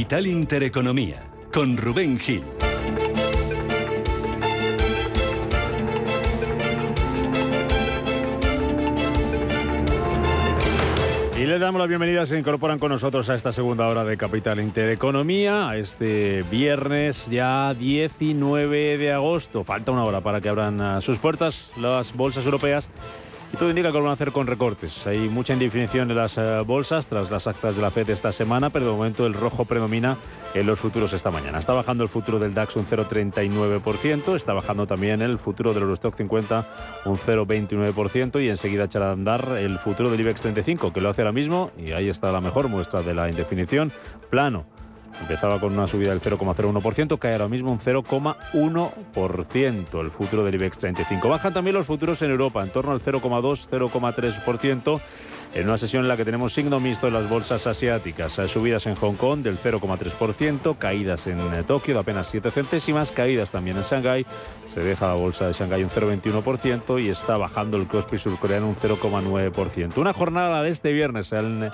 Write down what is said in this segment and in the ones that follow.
Capital Intereconomía, con Rubén Gil. Y les damos la bienvenida, se incorporan con nosotros a esta segunda hora de Capital Intereconomía, a este viernes ya 19 de agosto. Falta una hora para que abran sus puertas las bolsas europeas y todo indica que lo van a hacer con recortes. Hay mucha indefinición en las eh, bolsas tras las actas de la FED esta semana, pero de momento el rojo predomina en los futuros esta mañana. Está bajando el futuro del DAX un 0,39%, está bajando también el futuro del Eurostock 50 un 0,29% y enseguida echará a andar el futuro del IBEX 35, que lo hace ahora mismo y ahí está la mejor muestra de la indefinición, plano Empezaba con una subida del 0,01%, cae ahora mismo un 0,1% el futuro del IBEX 35. Bajan también los futuros en Europa, en torno al 0,2-0,3% en una sesión en la que tenemos signo mixto en las bolsas asiáticas. Subidas en Hong Kong del 0,3%, caídas en eh, Tokio de apenas 7 centésimas, caídas también en Shanghái. Se deja la bolsa de Shanghái un 0,21% y está bajando el Kospi surcoreano un 0,9%. Una jornada de este viernes en,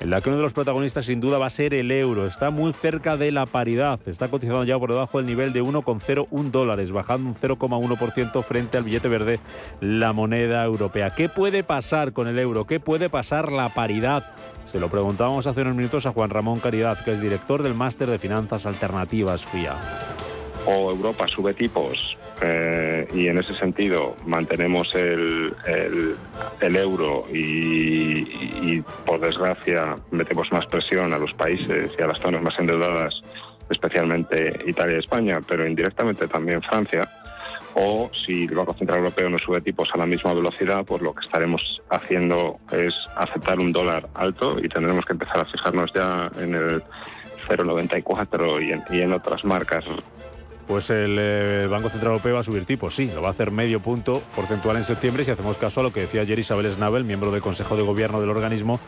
en la que uno de los protagonistas sin duda va a ser el euro. Está muy cerca de la paridad, está cotizando ya por debajo del nivel de 1,01 dólares, bajando un 0,1% frente al billete verde, la moneda europea. ¿Qué puede pasar con el euro? ¿Qué puede pasar la paridad. Se lo preguntábamos hace unos minutos a Juan Ramón Caridad, que es director del Máster de Finanzas Alternativas FIA. O Europa sube tipos eh, y en ese sentido mantenemos el, el, euro y, por desgracia metemos más presión a los países y a las zonas más endeudadas, especialmente Italia y España, pero indirectamente también Francia. O si el Banco Central Europeo no sube tipos a la misma velocidad, pues lo que estaremos haciendo es aceptar un dólar alto y tendremos que empezar a fijarnos ya en el 0,94 y en, y en otras marcas pues el eh, Banco Central Europeo va a subir tipos, sí, lo va a hacer medio punto porcentual en septiembre si hacemos caso a lo que decía ayer Isabel Snabel, miembro del Consejo de Gobierno del organismo,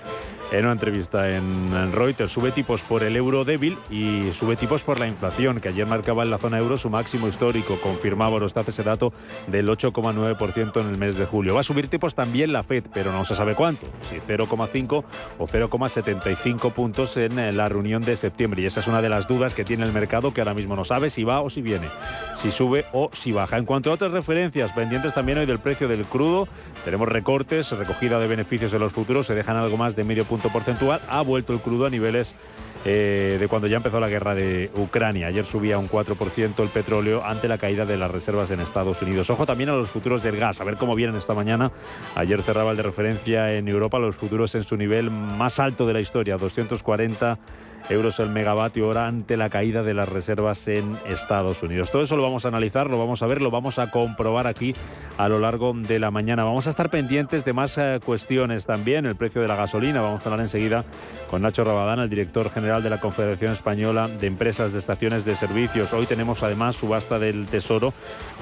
en una entrevista en, Reuters. Sube tipos por el euro débil y sube tipos por la inflación, que ayer marcaba en la zona euro su máximo histórico. Confirmaba Eurostat ese dato del 8,9% en el mes de julio. Va a subir tipos también la FED, pero no se sabe cuánto, si 0,5 o 0,75 puntos en la reunión de septiembre. Y esa es una de las dudas que tiene el mercado, que ahora mismo no sabe si va o si viene, si sube o si baja. En cuanto a otras referencias, pendientes también hoy del precio del crudo, tenemos recortes, recogida de beneficios en los futuros, se dejan algo más de medio punto porcentual. Ha vuelto el crudo a niveles eh, de cuando ya empezó la guerra de Ucrania. Ayer subía un 4% el petróleo ante la caída de las reservas en Estados Unidos. Ojo también a los futuros del gas, a ver cómo vienen esta mañana. Ayer cerraba el de referencia en Europa, los futuros en su nivel más alto de la historia, 240 euros el megavatio hora ante la caída de las reservas en Estados Unidos. Todo eso lo vamos a analizar, lo vamos a ver, lo vamos a comprobar aquí a lo largo de la mañana. Vamos a estar pendientes de más eh, cuestiones también, el precio de la gasolina. Vamos a hablar enseguida con Nacho Rabadán, el director general de la Confederación Española de Empresas de Estaciones de Servicios. Hoy tenemos además subasta del Tesoro,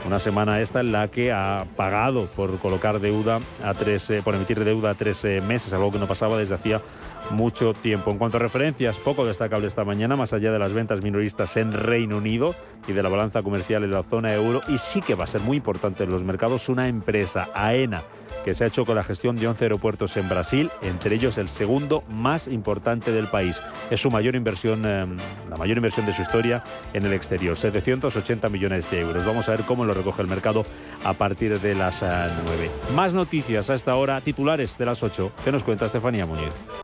una semana esta en la que ha pagado por colocar deuda a tres, eh, por emitir deuda a tres eh, meses, algo que no pasaba desde hacía mucho tiempo. En cuanto a referencias, poco destacable esta mañana, más allá de las ventas minoristas en Reino Unido y de la balanza comercial en la zona euro, y sí que va a ser muy importante en los mercados una empresa, AENA, que se ha hecho con la gestión de 11 aeropuertos en Brasil, entre ellos el segundo más importante del país. Es su mayor inversión, eh, la mayor inversión de su historia en el exterior, 780 millones de euros. Vamos a ver cómo lo recoge el mercado a partir de las 9. Eh, más noticias a esta hora, titulares de las 8. ¿Qué nos cuenta Estefanía Muñiz?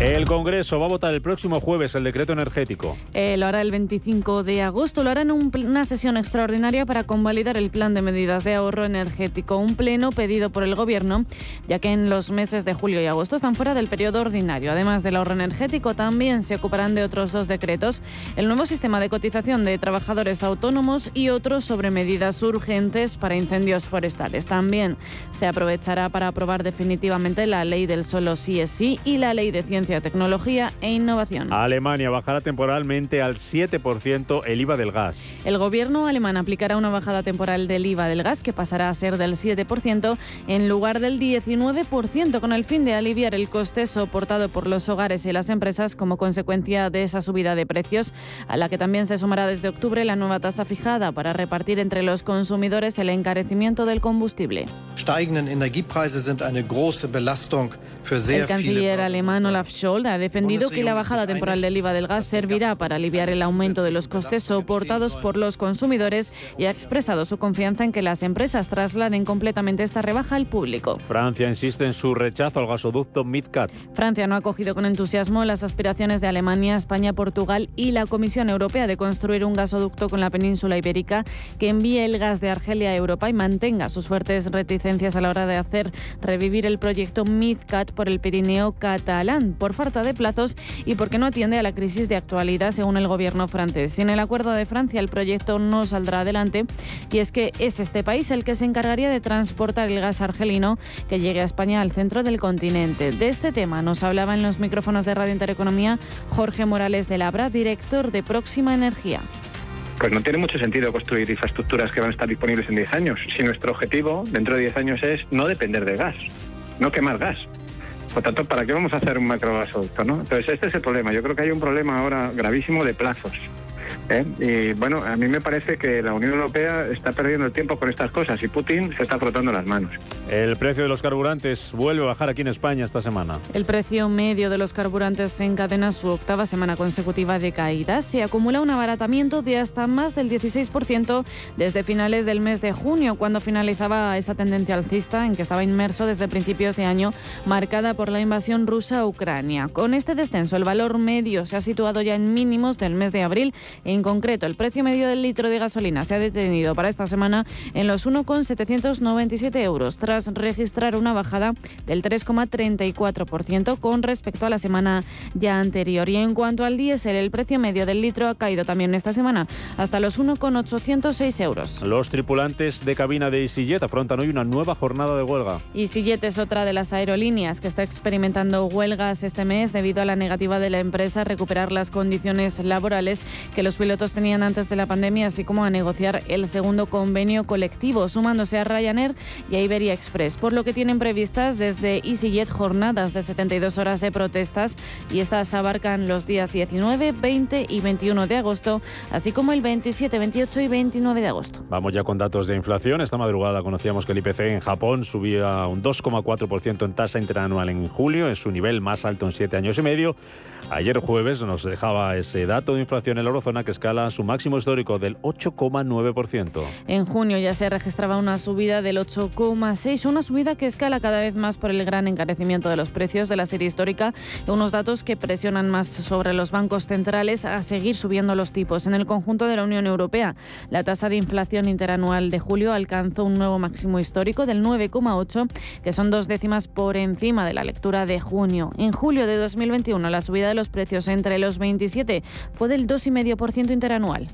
El Congreso va a votar el próximo jueves el decreto energético. Eh, lo hará el 25 de agosto. Lo hará en una sesión extraordinaria para convalidar el plan de medidas de ahorro energético. Un pleno pedido por el Gobierno, ya que en los meses de julio y agosto están fuera del periodo ordinario. Además del ahorro energético, también se ocuparán de otros dos decretos: el nuevo sistema de cotización de trabajadores autónomos y otros sobre medidas urgentes para incendios forestales. También se aprovechará para aprobar definitivamente la ley del solo sí es sí y la ley de ciencia ciencia, tecnología e innovación. Alemania bajará temporalmente al 7% el IVA del gas. El gobierno alemán aplicará una bajada temporal del IVA del gas que pasará a ser del 7% en lugar del 19% con el fin de aliviar el coste soportado por los hogares y las empresas como consecuencia de esa subida de precios, a la que también se sumará desde octubre la nueva tasa fijada para repartir entre los consumidores el encarecimiento del combustible. El canciller alemán Olaf Scholz ha defendido que la bajada temporal del IVA del gas servirá para aliviar el aumento de los costes soportados por los consumidores y ha expresado su confianza en que las empresas trasladen completamente esta rebaja al público. Francia insiste en su rechazo al gasoducto MidCat. Francia no ha acogido con entusiasmo las aspiraciones de Alemania, España, Portugal y la Comisión Europea de construir un gasoducto con la península ibérica que envíe el gas de Argelia a Europa y mantenga sus fuertes reticencias a la hora de hacer revivir el proyecto MidCat por el Pirineo catalán, por falta de plazos y porque no atiende a la crisis de actualidad, según el gobierno francés. Sin el acuerdo de Francia, el proyecto no saldrá adelante y es que es este país el que se encargaría de transportar el gas argelino que llegue a España al centro del continente. De este tema nos hablaba en los micrófonos de Radio Intereconomía Jorge Morales de Labra, director de Próxima Energía. Pues no tiene mucho sentido construir infraestructuras que van a estar disponibles en 10 años, si nuestro objetivo dentro de 10 años es no depender del gas, no quemar gas. Por tanto, ¿para qué vamos a hacer un macrogasoducto? ¿no? Entonces, este es el problema. Yo creo que hay un problema ahora gravísimo de plazos. ¿Eh? Y bueno, a mí me parece que la Unión Europea está perdiendo el tiempo con estas cosas y Putin se está frotando las manos. El precio de los carburantes vuelve a bajar aquí en España esta semana. El precio medio de los carburantes encadena su octava semana consecutiva de caída. Se acumula un abaratamiento de hasta más del 16% desde finales del mes de junio, cuando finalizaba esa tendencia alcista en que estaba inmerso desde principios de año, marcada por la invasión rusa a Ucrania. Con este descenso, el valor medio se ha situado ya en mínimos del mes de abril. En concreto, el precio medio del litro de gasolina se ha detenido para esta semana en los 1,797 euros, tras registrar una bajada del 3,34% con respecto a la semana ya anterior. Y en cuanto al diésel, el precio medio del litro ha caído también esta semana hasta los 1,806 euros. Los tripulantes de cabina de EasyJet afrontan hoy una nueva jornada de huelga. EasyJet es otra de las aerolíneas que está experimentando huelgas este mes debido a la negativa de la empresa a recuperar las condiciones laborales que los pilotos tenían antes de la pandemia, así como a negociar el segundo convenio colectivo, sumándose a Ryanair y a Iberia Express, por lo que tienen previstas desde EasyJet jornadas de 72 horas de protestas y estas abarcan los días 19, 20 y 21 de agosto, así como el 27, 28 y 29 de agosto. Vamos ya con datos de inflación. Esta madrugada conocíamos que el IPC en Japón subía un 2,4% en tasa interanual en julio, es su nivel más alto en siete años y medio. Ayer jueves nos dejaba ese dato de inflación en la eurozona que escala su máximo histórico del 8,9%. En junio ya se registraba una subida del 8,6%, una subida que escala cada vez más por el gran encarecimiento de los precios de la serie histórica, unos datos que presionan más sobre los bancos centrales a seguir subiendo los tipos. En el conjunto de la Unión Europea, la tasa de inflación interanual de julio alcanzó un nuevo máximo histórico del 9,8%, que son dos décimas por encima de la lectura de junio. En julio de 2021, la subida de los precios entre los 27 fue del 2,5% interanual.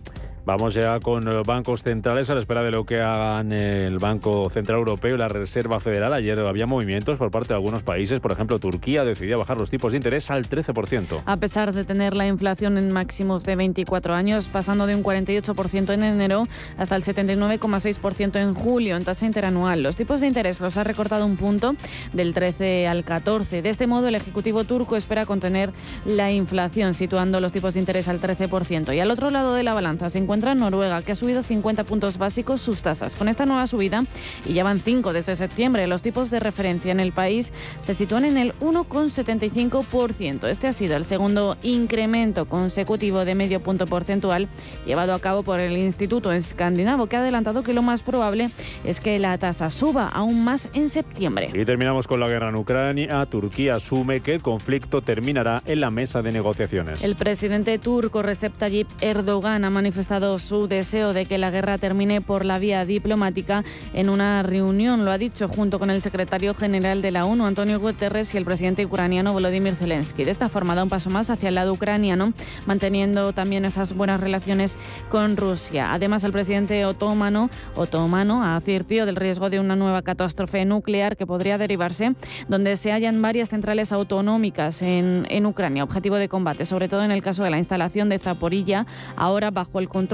Vamos ya con bancos centrales a la espera de lo que hagan el Banco Central Europeo y la Reserva Federal. Ayer había movimientos por parte de algunos países. Por ejemplo, Turquía decidió bajar los tipos de interés al 13%. A pesar de tener la inflación en máximos de 24 años, pasando de un 48% en enero hasta el 79,6% en julio en tasa interanual. Los tipos de interés los ha recortado un punto del 13 al 14. De este modo, el Ejecutivo turco espera contener la inflación, situando los tipos de interés al 13%. Y al otro lado de la balanza se encuentra encuentra Noruega, que ha subido 50 puntos básicos sus tasas. Con esta nueva subida, y ya van 5 desde septiembre, los tipos de referencia en el país se sitúan en el 1,75%. Este ha sido el segundo incremento consecutivo de medio punto porcentual llevado a cabo por el Instituto Escandinavo, que ha adelantado que lo más probable es que la tasa suba aún más en septiembre. Y terminamos con la guerra en Ucrania. Turquía asume que el conflicto terminará en la mesa de negociaciones. El presidente turco Recep Tayyip Erdogan ha manifestado su deseo de que la guerra termine por la vía diplomática en una reunión, lo ha dicho junto con el secretario general de la ONU, Antonio Guterres, y el presidente ucraniano Volodymyr Zelensky. De esta forma da un paso más hacia el lado ucraniano, manteniendo también esas buenas relaciones con Rusia. Además, el presidente otomano, otomano ha advertido del riesgo de una nueva catástrofe nuclear que podría derivarse, donde se hallan varias centrales autonómicas en, en Ucrania, objetivo de combate, sobre todo en el caso de la instalación de Zaporilla, ahora bajo el control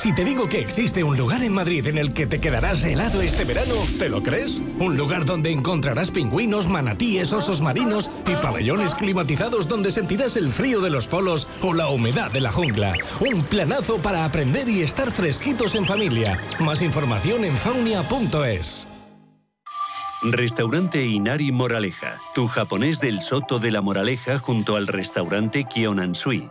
Si te digo que existe un lugar en Madrid en el que te quedarás helado este verano, ¿te lo crees? Un lugar donde encontrarás pingüinos, manatíes, osos marinos y pabellones climatizados donde sentirás el frío de los polos o la humedad de la jungla. Un planazo para aprender y estar fresquitos en familia. Más información en faunia.es. Restaurante Inari Moraleja, tu japonés del Soto de la Moraleja junto al restaurante Kionansui.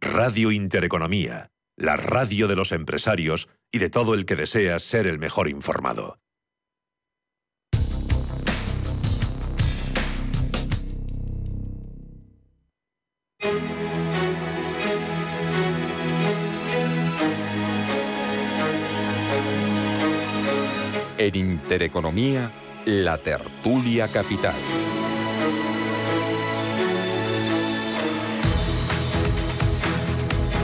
Radio Intereconomía, la radio de los empresarios y de todo el que desea ser el mejor informado. En Intereconomía, la tertulia capital.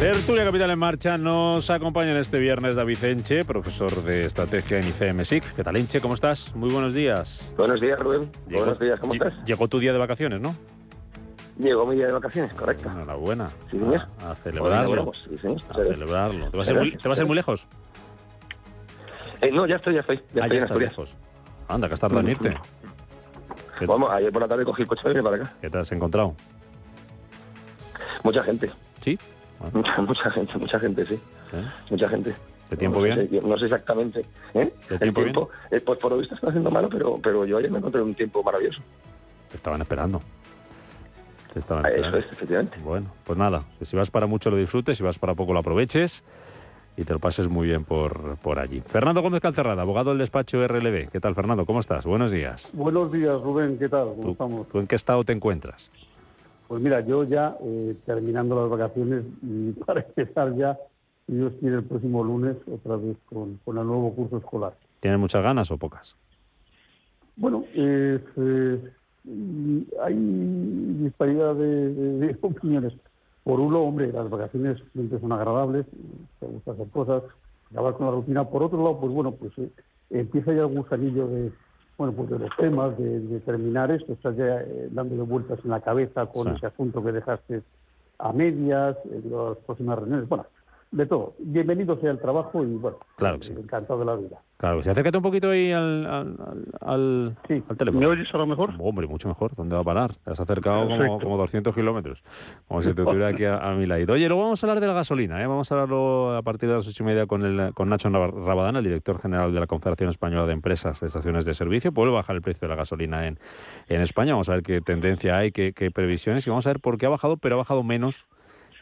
Tertulia Capital en Marcha nos acompaña en este viernes David Enche, profesor de estrategia en ICMSIC. ¿Qué tal, Enche? ¿Cómo estás? Muy buenos días. Buenos días, Rubén. buenos días, ¿cómo estás? Llegó tu día de vacaciones, ¿no? Llegó mi día de vacaciones, correcto. Enhorabuena. Sí, señor. A, a celebrarlo. Sí, señor. A celebrarlo. ¿Te vas a ir muy, te vas a ir muy lejos? Eh, no, ya estoy, ya estoy. Ya ah, estoy ya en estás lejos. Anda, que has tardado en irte. ¿Qué, Vamos, ayer por la tarde cogí el coche para acá. qué te has encontrado? Mucha gente. ¿Sí? Mucha, mucha gente, mucha gente, sí. ¿Sí? Mucha gente. ¿De tiempo no bien? Sé, no sé exactamente. ¿eh? ¿De el tiempo bien? tiempo, eh, pues por lo visto está haciendo malo, pero, pero yo ayer me encontré un tiempo maravilloso. Te estaban esperando. Te estaban Ah, Eso esperando. es, efectivamente. Bueno, pues nada, si vas para mucho lo disfrutes, si vas para poco lo aproveches y te lo pases muy bien por, por allí. Fernando Gómez Calcerrada, abogado del despacho RLB. ¿Qué tal, Fernando? ¿Cómo estás? Buenos días. Buenos días, Rubén. ¿Qué tal? ¿Cómo ¿Tú, estamos? tú en qué estado te encuentras? Pues mira, yo ya eh, terminando las vacaciones y para empezar ya, Dios quiere, el próximo lunes otra vez con, con el nuevo curso escolar. ¿Tienes muchas ganas o pocas? Bueno, eh, mm, hay disparidad de, de- de opiniones. Por uno, hombre, las vacaciones siempre son agradables, te gusta hacer cosas, acabar con la rutina. Por otro lado, pues bueno, pues eh, empieza ya el gusanillo de, bueno, pues de los temas, de, terminar esto, estás ya eh, dándole vueltas en la cabeza con ese asunto que dejaste a medias, en las próximas reuniones, bueno, de todo. Bienvenido sea el trabajo y bueno, claro que sí. encantado de la vida. Claro, si acércate un poquito ahí al, al, al, teléfono. ¿Me oyes ahora mejor? Hombre, mucho mejor. ¿Dónde va a parar? Te has acercado como, como, 200 kilómetros. Como si te tuviera aquí a, mi lado. Oye, luego vamos a hablar de la gasolina. ¿eh? Vamos a hablarlo a partir de las ocho y media con, el, con Nacho Rabadán, el director general de la Confederación Española de Empresas de Estaciones de Servicio. Puede bajar el precio de la gasolina en, en España. Vamos a ver qué tendencia hay, qué, qué previsiones y vamos a ver por qué ha bajado, pero ha bajado menos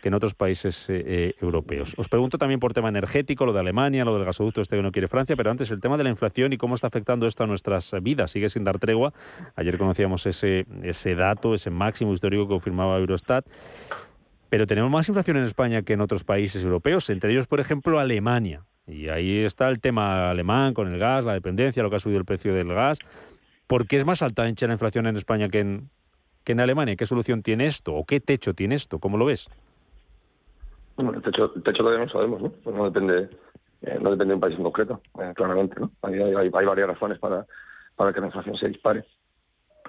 que en otros países eh, eh, europeos. Os pregunto también por tema energético, lo de Alemania, lo del gasoducto este que no quiere Francia, pero antes el tema de la inflación y cómo está afectando esto a nuestras vidas. Sigue sin dar tregua. Ayer conocíamos ese, ese dato, ese máximo histórico que confirmaba Eurostat. Pero tenemos más inflación en España que en otros países europeos, entre ellos, por ejemplo, Alemania. Y ahí está el tema alemán con el gas, la dependencia, lo que ha subido el precio del gas. ¿Por qué es más alta la inflación en España que en, que en Alemania? ¿Qué solución tiene esto? ¿O qué techo tiene esto? ¿Cómo lo ves? Bueno, el techo, el techo todavía no sabemos, ¿no? Pues no depende eh, no depende de un país en concreto, eh, claramente, ¿no? Hay, varias razones para, para que la inflación se dispare.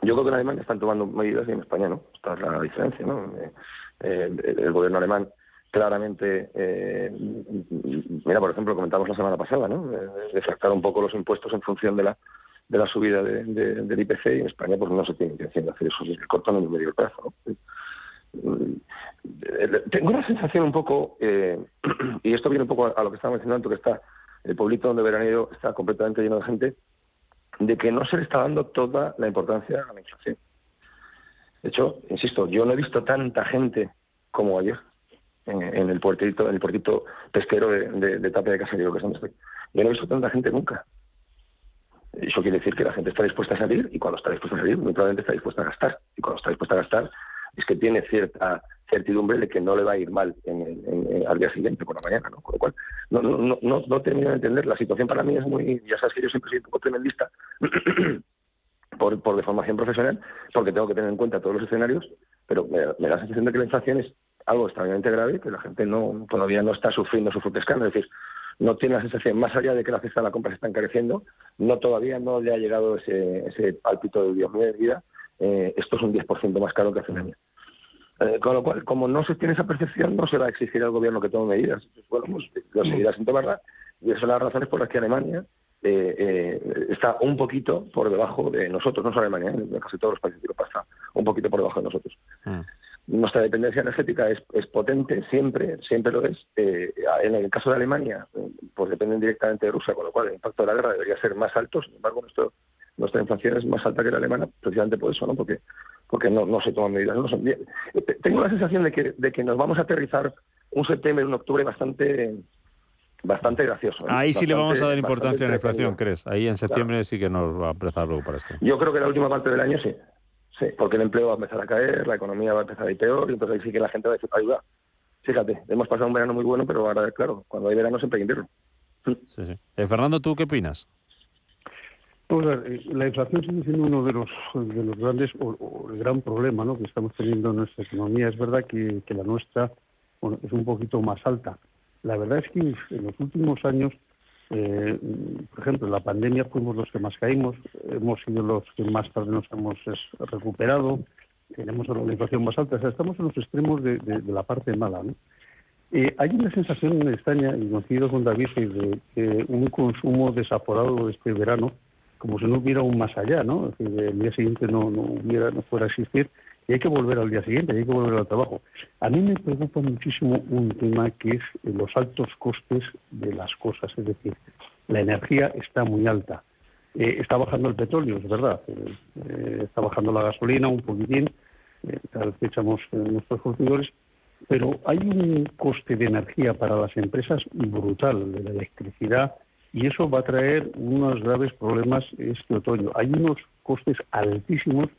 Yo creo que en Alemania están tomando medidas y en España no. Esta es la diferencia, ¿no? Eh, el, gobierno alemán claramente, mira, por ejemplo, comentamos la semana pasada, ¿no? De fractar un poco los impuestos en función de la de la subida de, del IPC y en España pues no se tiene intención de hacer eso el corto ni el medio plazo. Tengo una sensación un poco, eh, y esto viene un poco a, lo que estaba mencionando, que está el pueblito donde veraneo está completamente lleno de gente, de que no se le está dando toda la importancia a la inflación. De hecho, insisto, yo no he visto tanta gente como ayer en, el puertito, en el puertito pesquero de, de, de Tapia de Caserío, que es donde estoy. Yo no he visto tanta gente nunca. Eso quiere decir que la gente está dispuesta a salir y cuando está dispuesta a salir, muy probablemente está dispuesta a gastar. Y cuando está dispuesta a gastar, es que tiene cierta certidumbre de que no le va a ir mal en, al día siguiente, por la mañana, ¿no? Con lo cual, no, no, no, no termino de entender. La situación para mí es muy, ya sabes que yo siempre soy un poco tremendista por, por deformación profesional, porque tengo que tener en cuenta todos los escenarios, pero me, da la sensación de que la inflación es algo extremadamente grave, que la gente no todavía no está sufriendo su escándalo. Es decir, no tiene la sensación, más allá de que la cesta de la compra se está encareciendo, no todavía no le ha llegado ese, ese pálpito de Dios mío de vida, eh, esto es un 10% más caro que hace un año. Eh, con lo cual, como no se tiene esa percepción, no se va a exigir al gobierno que tome medidas. Bueno, pues lo seguirá sin tomarla y esas son las razones por las que Alemania eh, eh, está un poquito por debajo de nosotros, no solo Alemania, en casi todos los países de Europa está un poquito por debajo de nosotros. Mm. Nuestra dependencia energética es, es, potente, siempre, siempre lo es. en el caso de Alemania, pues dependen directamente de Rusia, con lo cual el impacto de la guerra debería ser más alto. Sin embargo, nuestro, nuestra inflación es más alta que la alemana, precisamente por eso, ¿no? Porque porque no, no se toman medidas. No son bien. Tengo la sensación de que, de que nos vamos a aterrizar un septiembre, un octubre bastante bastante gracioso. ¿eh? Ahí sí le vamos a dar importancia a la inflación, ¿crees? Ahí en septiembre sí que nos va a empezar luego para esto. Yo creo que la última parte del año sí. Sí, porque el empleo va a empezar a caer, la economía va a empezar a ir peor, y entonces ahí sí que la gente va a decir, ayuda. Fíjate, hemos pasado un verano muy bueno, pero ahora, claro, cuando hay verano siempre hay invierno. Sí, sí. Eh, Fernando, ¿tú qué opinas? La inflación sigue siendo uno de los, de los grandes, o, el gran problema ¿no? que estamos teniendo en nuestra economía. Es verdad que, la nuestra es un poquito más alta. La verdad es que en los últimos años, eh, por ejemplo, en la pandemia fuimos los que más caímos, hemos sido los que más tarde nos hemos recuperado, tenemos una inflación más alta, o estamos en los extremos de, la parte mala. ¿no? Eh, hay una sensación en España, y coincido con David, de, de un consumo desaforado este verano, como si no hubiera un más allá, ¿no? El día siguiente no, no hubiera, no fuera a existir y hay que volver al día siguiente, hay que volver al trabajo. A mí me preocupa muchísimo un tema que es los altos costes de las cosas, es decir, la energía está muy alta. Eh, está bajando el petróleo, es verdad, eh, está bajando la gasolina un poquitín, eh, cada vez que echamos nuestros consumidores, pero hay un coste de energía para las empresas brutal, de la electricidad, y eso va a traer unos graves problemas este otoño. Hay unos costes altísimos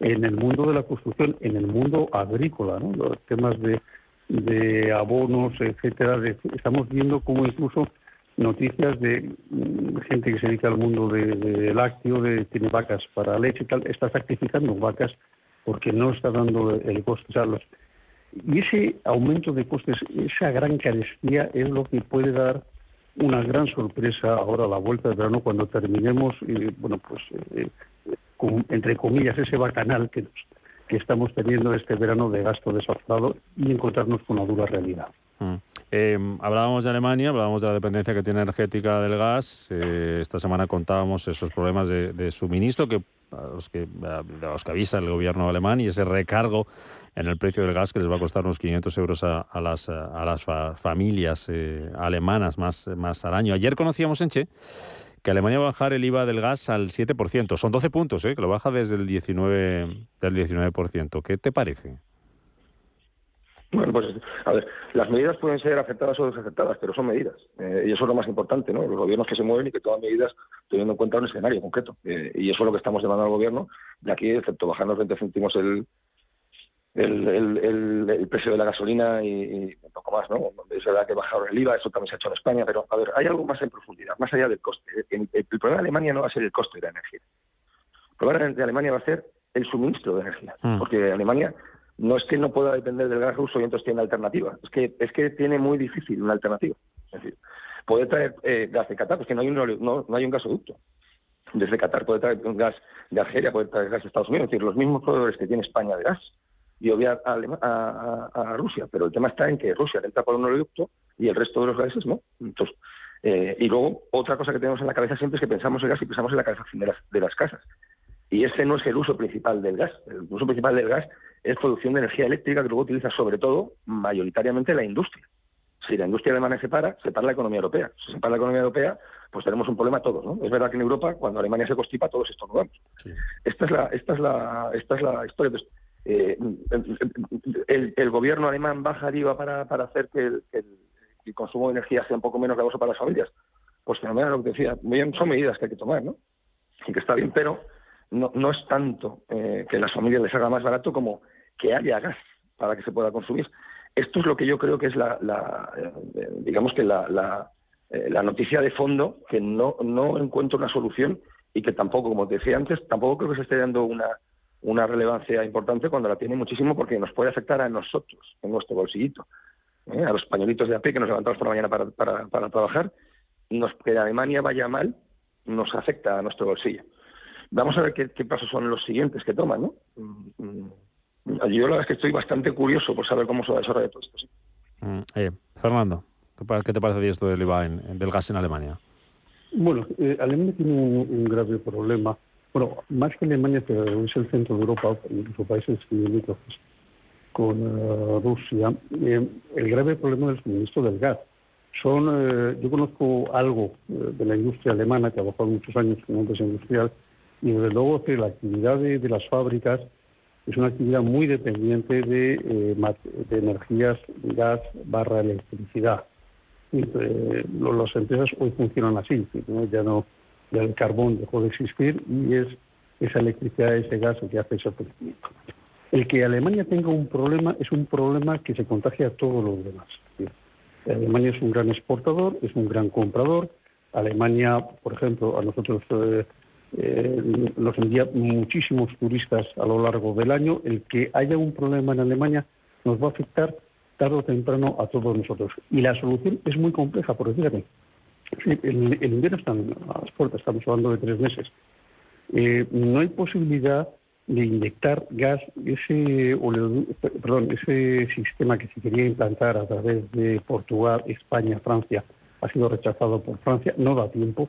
en el mundo de la construcción, en el mundo agrícola, ¿no? los temas de, de abonos, etcétera. estamos viendo cómo incluso noticias de mm, gente que se dedica al mundo de, de lácteo, de tiene vacas para leche y tal, está sacrificando vacas porque no está dando el coste. O y ese aumento de costes, esa gran carestía es lo que puede dar una gran sorpresa ahora a la vuelta de verano cuando terminemos, bueno, pues entre comillas, ese bacanal que, que estamos teniendo este verano de gasto desaforado y encontrarnos con una dura realidad. Mm. Eh, hablábamos de Alemania, hablábamos de la dependencia que tiene energética del gas. Eh, esta semana contábamos esos problemas de, suministro que a los que, los que avisa el gobierno alemán y ese recargo en el precio del gas que les va a costar unos 500 euros a, las, a las familias eh, alemanas más, más al año. Ayer conocíamos, Enche, que Alemania va a bajar el IVA del gas al 7%. Son 12 puntos, ¿eh? que lo baja desde el 19%. Del 19%. ¿Qué te parece? Bueno, pues a ver, las medidas pueden ser aceptadas o desaceptadas, pero son medidas. Eh, y eso es lo más importante, ¿no? Los gobiernos que se mueven y que toman medidas teniendo en cuenta un escenario concreto. Eh, y eso es lo que estamos demandando al gobierno. De aquí, excepto bajarnos 20 céntimos el, el, el, precio de la gasolina y, un poco más, ¿no? Es verdad que bajaron el IVA, eso también se ha hecho en España, pero a ver, hay algo más en profundidad, más allá del coste. El, problema de Alemania no va a ser el coste de la energía. El problema de Alemania va a ser el suministro de energía, mm. porque Alemania no es que no pueda depender del gas ruso y entonces tiene alternativa, es que es que tiene muy difícil una alternativa. Es decir, puede traer eh, gas de Qatar, porque no hay un no, no hay un gasoducto. Desde Qatar puede traer gas de Argelia, puede traer gas de Estados Unidos, es decir, los mismos proveedores que tiene España de gas y obviar a, Rusia, pero el tema está en que Rusia entra por un oleoducto y el resto de los gases no. Entonces, eh, y luego, otra cosa que tenemos en la cabeza siempre es que pensamos en gas y pensamos en la calefacción de las, de las casas. Y ese no es el uso principal del gas. El uso principal del gas es producción de energía eléctrica que luego utiliza sobre todo, mayoritariamente, la industria. Si la industria alemana se para, se para la economía europea. Si se para la economía europea, pues tenemos un problema todos, ¿no? Es verdad que en Europa, cuando Alemania se constipa, todos estornudamos. Sí. Esta es la, esta es la, esta es la historia. Eh, el, gobierno alemán baja el IVA para, para hacer que el, consumo de energía sea un poco menos gravoso para las familias. Pues fenomenal lo que decía, son medidas que hay que tomar, ¿no? Y que está bien, pero no, no es tanto eh, que las familias les haga más barato como que haya gas para que se pueda consumir. Esto es lo que yo creo que es la, eh, digamos que la, la, la, noticia de fondo, que no, no encuentro una solución y que tampoco, como te decía antes, tampoco creo que se esté dando una, una relevancia importante cuando la tiene muchísimo porque nos puede afectar a nosotros, en nuestro bolsillito, ¿eh? a los españolitos de a pie que nos levantamos por la mañana para, para, para trabajar, nos, que Alemania vaya mal nos afecta a nuestro bolsillo. Vamos a ver qué, pasos son los siguientes que toman, ¿no? Yo la verdad es que estoy bastante curioso por saber cómo se va a desarrollar todo esto. Mm, eh, Fernando, ¿qué te parece esto del IVA del gas en Alemania? Bueno, eh, Alemania tiene un grave problema bueno, más que Alemania, pero es el centro de Europa, incluso países limítrofes con eh, Rusia, eh, el grave problema del suministro del gas. Son, eh, yo conozco algo de la industria alemana, que ha trabajado muchos años en una empresa industrial, y desde luego que la actividad de, las fábricas es una actividad muy dependiente de, de energías, gas barra electricidad. Y, las empresas hoy funcionan así, ya no el carbón dejó de existir y es esa electricidad, ese gas el que hace ese crecimiento. El que Alemania tenga un problema es un problema que se contagia a todos los demás. Alemania es un gran exportador, es un gran comprador. Alemania, por ejemplo, a nosotros eh, eh, nos envía muchísimos turistas a lo largo del año. El que haya un problema en Alemania nos va a afectar tarde o temprano a todos nosotros. Y la solución es muy compleja, porque fíjate, el, invierno está a las puertas, estamos hablando de tres meses. Eh, no hay posibilidad de inyectar gas, ese, perdón, ese sistema que se quería implantar a través de Portugal, España, Francia, ha sido rechazado por Francia, no da tiempo,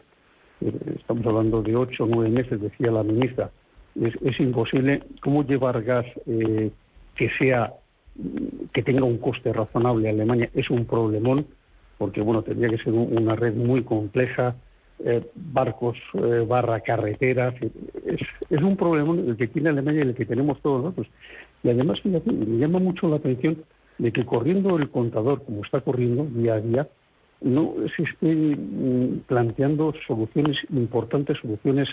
estamos hablando de ocho o nueve meses, decía la ministra, es, imposible. ¿Cómo llevar gas eh, que sea que tenga un coste razonable a Alemania? Es un problemón porque bueno, tendría que ser una red muy compleja, eh, barcos eh, barra carreteras, es, un problema el que tiene Alemania y el que tenemos todos nosotros. Y además me llama mucho la atención de que corriendo el contador, como está corriendo día a día, no se esté mm, planteando soluciones importantes, soluciones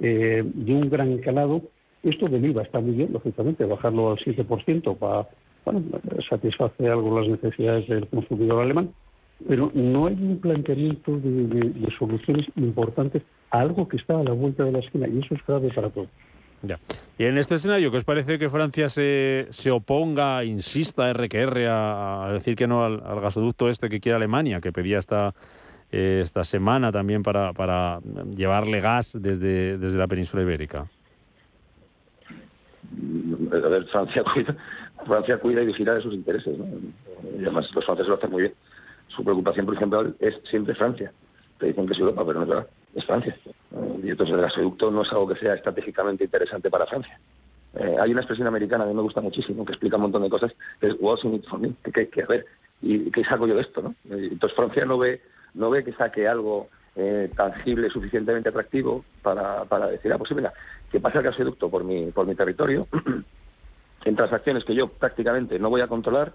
eh, de un gran calado. Esto del IVA está muy bien, lógicamente, bajarlo al 7% para, bueno, satisfacer algo las necesidades del consumidor alemán, pero no hay un planteamiento de, soluciones importantes a algo que está a la vuelta de la esquina y eso es grave para todos. Ya. Y en este escenario, ¿qué os parece que Francia se, se oponga, insista RQR a, decir que no al, gasoducto este que quiere Alemania, que pedía esta, eh, esta semana también para, para llevarle gas desde, desde la península ibérica? A ver, Francia cuida, Francia cuida y vigila de sus intereses. Y además los franceses lo hacen muy bien. Su preocupación principal es siempre Francia. Te dicen que es Europa, pero no es verdad, es Francia. Y entonces el gasoducto no es algo que sea estratégicamente interesante para Francia. Eh, hay una expresión americana que me gusta muchísimo, que explica un montón de cosas, que es what's in it for me, que, que, a ver, y qué saco yo de esto, ¿no? Entonces Francia no ve, no ve que saque algo eh, tangible, suficientemente atractivo para, para decir, ah, pues sí, mira, que pasa el gasoducto por mi, por mi territorio, en transacciones que yo prácticamente no voy a controlar,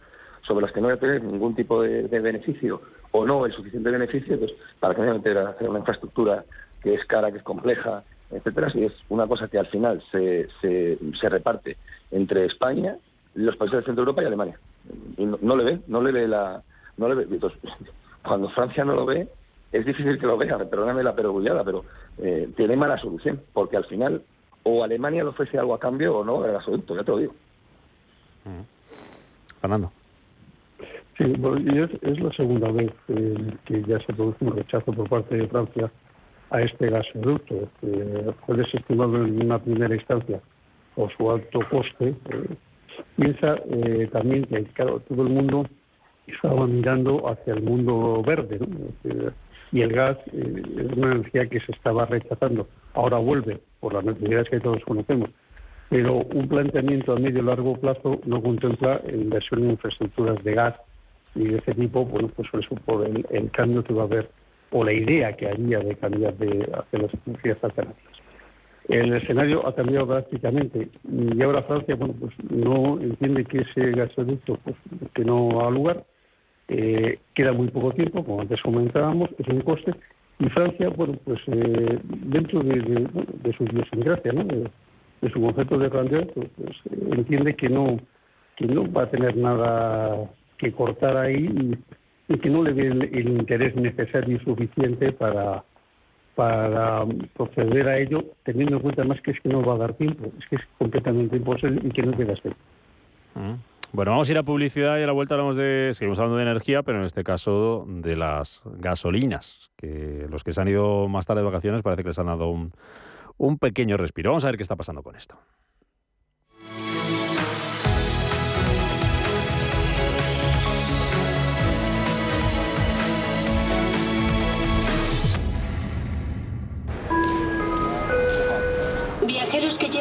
sobre las que no voy a tener ningún tipo de, beneficio o no el suficiente beneficio, pues para que me a hacer una infraestructura que es cara, que es compleja, etcétera, si es una cosa que al final se, se, reparte entre España, los países del centro de Europa y Alemania. No, le ve, no le ve la... No le ve, entonces, cuando Francia no lo ve, es difícil que lo vea, perdóname la perogullada, pero eh, tiene mala solución, porque al final o Alemania le ofrece algo a cambio o no el gasoducto, ya te lo digo. Fernando. Sí, y es, la segunda vez que ya se produce un rechazo por parte de Francia a este gasoducto. que fue desestimado en una primera instancia por su alto coste. Eh, piensa eh, también que, claro, todo el mundo estaba mirando hacia el mundo verde, y el gas eh, es una energía que se estaba rechazando. Ahora vuelve por las necesidades que todos conocemos. Pero un planteamiento a medio y largo plazo no contempla inversión en infraestructuras de gas y de ese tipo, bueno, pues eso por el, el cambio que va a haber o la idea que había de cambiar de hacia las energías alternativas. El escenario ha cambiado drásticamente y ahora Francia, bueno, pues no entiende que ese gasoducto, pues que no ha lugar, eh, queda muy poco tiempo, como antes comentábamos, es un coste y Francia, bueno, pues eh, dentro de, de, de, su idiosincrasia, ¿no? De, su concepto de grandeza, pues entiende que no que no va a tener nada que cortar ahí y que no le dé el, interés necesario y suficiente para, para proceder a ello, teniendo en cuenta más que es que no va a dar tiempo, es que es completamente imposible y que no queda ser. Mm. Bueno, vamos a ir a publicidad y a la vuelta hablamos de, seguimos hablando de energía, pero en este caso de las gasolinas, que los que se han ido más tarde de vacaciones parece que les han dado un, un pequeño respiro. Vamos a ver qué está pasando con esto.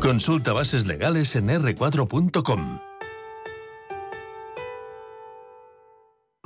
Consulta bases legales en r4.com.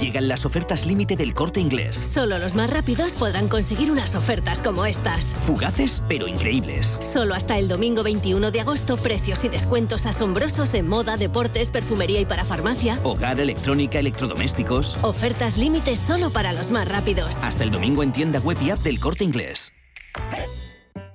Llegan las ofertas límite del corte inglés. Solo los más rápidos podrán conseguir unas ofertas como estas. Fugaces pero increíbles. Solo hasta el domingo 21 de agosto, precios y descuentos asombrosos en moda, deportes, perfumería y para farmacia. Hogar, electrónica, electrodomésticos. Ofertas límite solo para los más rápidos. Hasta el domingo en tienda web y app del corte inglés.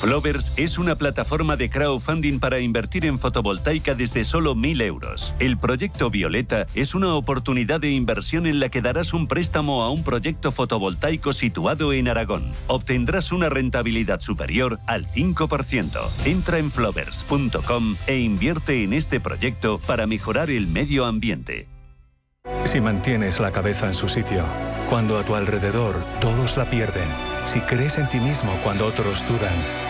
Flovers es una plataforma de crowdfunding para invertir en fotovoltaica desde solo 1.000 euros. El proyecto Violeta es una oportunidad de inversión en la que darás un préstamo a un proyecto fotovoltaico situado en Aragón. Obtendrás una rentabilidad superior al 5%. Entra en flovers.com e invierte en este proyecto para mejorar el medio ambiente. Si mantienes la cabeza en su sitio, cuando a tu alrededor todos la pierden, si crees en ti mismo cuando otros dudan,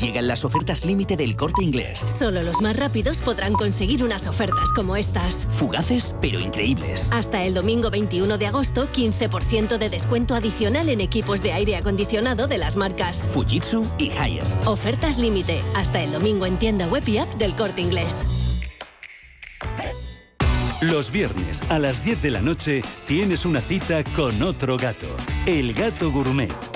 Llegan las ofertas límite del corte inglés. Solo los más rápidos podrán conseguir unas ofertas como estas. Fugaces, pero increíbles. Hasta el domingo 21 de agosto, 15% de descuento adicional en equipos de aire acondicionado de las marcas Fujitsu y Haier. Ofertas límite. Hasta el domingo en tienda web y app del corte inglés. Los viernes a las 10 de la noche tienes una cita con otro gato, el gato gourmet.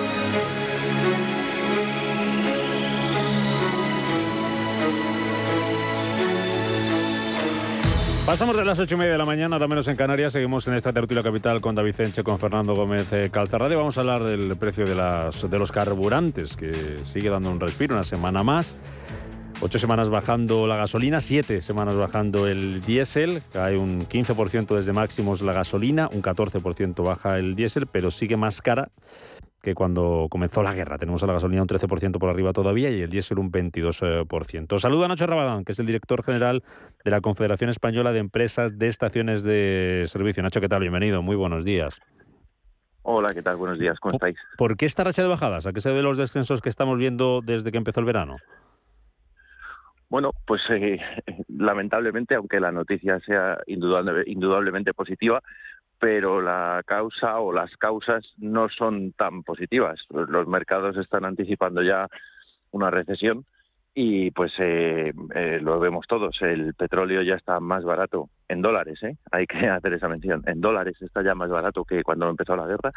Pasamos de las ocho y media de la mañana, ahora menos en Canarias. Seguimos en esta tertulia capital con David Enche, con Fernando Gómez eh, Calzarrade. Vamos a hablar del precio de, las, de los carburantes, que sigue dando un respiro una semana más. Ocho semanas bajando la gasolina, siete semanas bajando el diésel, cae un 15% desde máximos la gasolina, un 14% baja el diésel, pero sigue más cara que cuando comenzó la guerra. Tenemos a la gasolina un 13% por arriba todavía y el diésel un 22%. Saluda a Nacho Rabadán, que es el director general de la Confederación Española de Empresas de Estaciones de Servicio. Nacho, ¿qué tal? Bienvenido, muy buenos días. Hola, ¿qué tal? Buenos días, ¿cómo estáis? ¿Por qué esta racha de bajadas? ¿A qué se debe los descensos que estamos viendo desde que empezó el verano? Bueno, pues eh, lamentablemente, aunque la noticia sea indudable, indudablemente positiva, pero la causa o las causas no son tan positivas. Los mercados están anticipando ya una recesión y pues eh, eh, lo vemos todos. El petróleo ya está más barato en dólares, ¿eh? hay que hacer esa mención. En dólares está ya más barato que cuando empezó la guerra.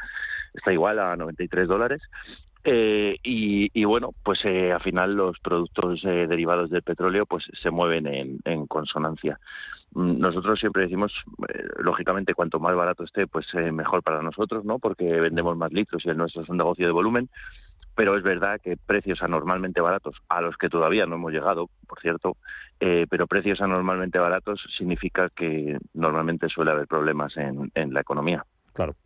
Está igual a 93 dólares. Eh, y, bueno, pues eh, al final los productos eh, derivados del petróleo pues se mueven en, en consonancia. Mm, nosotros siempre decimos, eh, lógicamente, cuanto más barato esté, pues eh, mejor para nosotros, ¿no? Porque vendemos más litros y el nuestro es un negocio de volumen. Pero es verdad que precios anormalmente baratos, a los que todavía no hemos llegado, por cierto, eh, pero precios anormalmente baratos significa que normalmente suele haber problemas en, en la economía. Claro.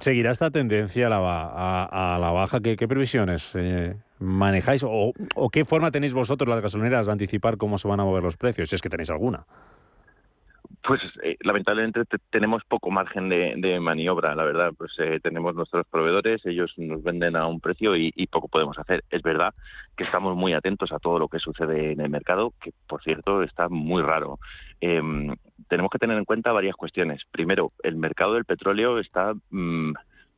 ¿Seguirá esta tendencia a la, baja? ¿Qué, previsiones manejáis? O, ¿O qué forma tenéis vosotros, las gasolineras, de anticipar cómo se van a mover los precios? Si es que tenéis alguna. Pues eh, lamentablemente tenemos poco margen de, maniobra, la verdad. Pues eh, tenemos nuestros proveedores, ellos nos venden a un precio y, poco podemos hacer. Es verdad que estamos muy atentos a todo lo que sucede en el mercado, que por cierto está muy raro. Eh, tenemos que tener en cuenta varias cuestiones. Primero, el mercado del petróleo está mmm,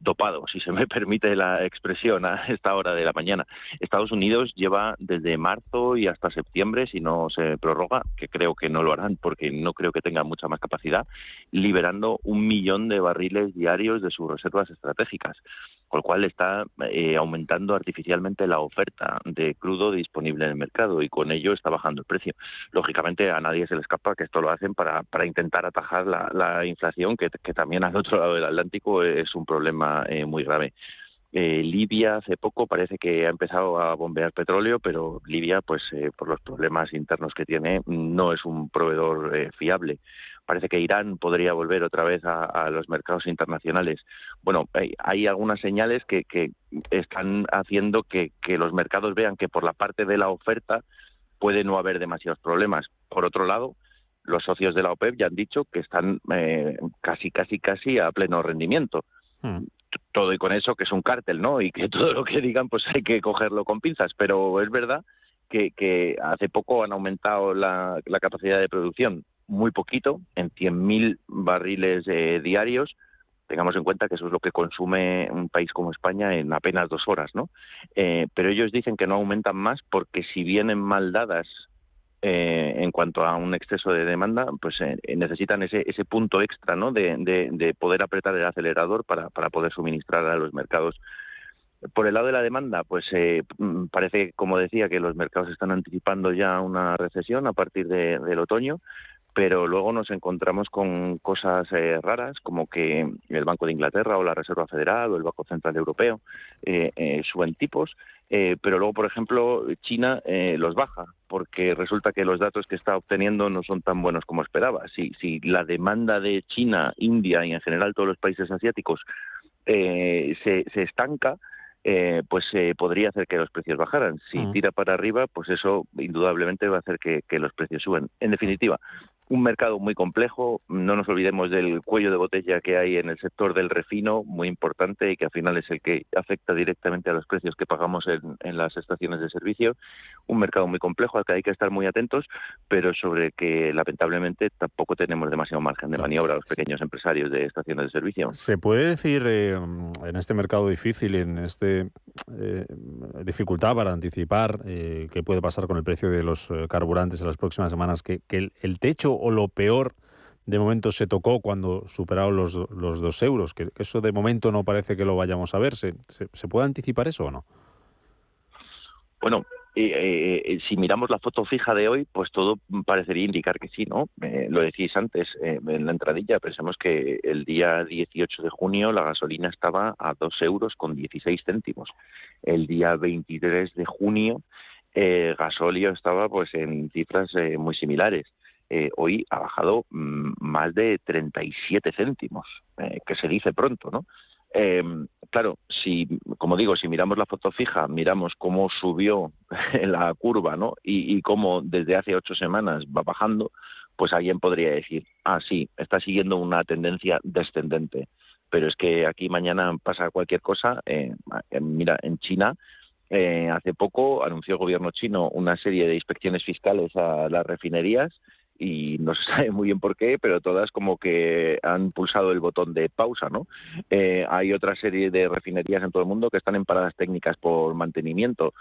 dopado, si se me permite la expresión, a esta hora de la mañana. Estados Unidos lleva desde marzo y hasta septiembre, si no se prorroga, que creo que no lo harán porque no creo que tengan mucha más capacidad, liberando un millón de barriles diarios de sus reservas estratégicas, con lo cual está eh, aumentando artificialmente la oferta de crudo disponible en el mercado y con ello está bajando el precio. Lógicamente a nadie se le escapa que esto lo hacen para, para intentar atajar la, la inflación, que, que también al otro lado del Atlántico es un problema eh, muy grave. Eh, Libia hace poco parece que ha empezado a bombear petróleo, pero Libia, pues eh, por los problemas internos que tiene, no es un proveedor eh, fiable. Parece que Irán podría volver otra vez a, a los mercados internacionales. Bueno, hay, hay algunas señales que, que están haciendo que, que los mercados vean que por la parte de la oferta puede no haber demasiados problemas. Por otro lado, los socios de la OPEP ya han dicho que están eh, casi, casi, casi a pleno rendimiento. Hmm. Todo y con eso que es un cártel, ¿no? Y que todo lo que digan pues hay que cogerlo con pinzas. Pero es verdad que, que hace poco han aumentado la, la capacidad de producción muy poquito, en 100.000 barriles eh, diarios. Tengamos en cuenta que eso es lo que consume un país como España en apenas dos horas, ¿no? Eh, pero ellos dicen que no aumentan más porque si vienen mal dadas eh, en cuanto a un exceso de demanda, pues eh, necesitan ese, ese punto extra, ¿no? De, de, de poder apretar el acelerador para, para poder suministrar a los mercados por el lado de la demanda, pues eh, mm, parece, como decía, que los mercados están anticipando ya una recesión a partir de- del otoño, pero luego nos encontramos con cosas eh, raras, como que el Banco de Inglaterra o la Reserva Federal o el Banco Central Europeo eh, eh, suben tipos, eh, pero luego, por ejemplo, China eh, los baja, porque resulta que los datos que está obteniendo no son tan buenos como esperaba. Si, si la demanda de China, India y en general todos los países asiáticos eh, se, se estanca, eh, pues eh, podría hacer que los precios bajaran. Si Mm. tira para arriba, pues eso indudablemente va a hacer que, que los precios suban. En definitiva, un mercado muy complejo. No nos olvidemos del cuello de botella que hay en el sector del refino, muy importante y que al final es el que afecta directamente a los precios que pagamos en, en las estaciones de servicio. Un mercado muy complejo al que hay que estar muy atentos, pero sobre que lamentablemente tampoco tenemos demasiado margen de maniobra los pequeños empresarios de estaciones de servicio. ¿Se puede decir eh, en este mercado difícil, en este eh, dificultad para anticipar eh, qué puede pasar con el precio de los eh, carburantes en las próximas semanas, que, que el, el techo o lo peor de momento se tocó cuando superaron los, los dos euros? Que eso de momento no parece que lo vayamos a ver. ¿Se, puede anticipar eso o no? Bueno, eh, eh, si miramos la foto fija de hoy, pues todo parecería indicar que sí, ¿no? Eh, lo decís antes eh, en la entradilla, pensemos que el día 18 de junio la gasolina estaba a 2 euros con 16 céntimos. El día 23 de junio eh, gasóleo estaba pues en cifras muy similares. Eh, hoy ha bajado mm, más de 37 céntimos, eh, que se dice pronto, ¿no? Eh, claro, si, como digo, si miramos la foto fija, miramos cómo subió la curva, ¿no? Y, cómo desde hace ocho semanas va bajando, pues alguien podría decir, ah, sí, está siguiendo una tendencia descendente. Pero es que aquí mañana pasa cualquier cosa. Eh, mira, en China, eh, hace poco anunció el gobierno chino una serie de inspecciones fiscales a las refinerías y no se sabe muy bien por qué, pero todas como que han pulsado el botón de pausa, ¿no? Eh, hay otra serie de refinerías en todo el mundo que están en paradas técnicas por mantenimiento.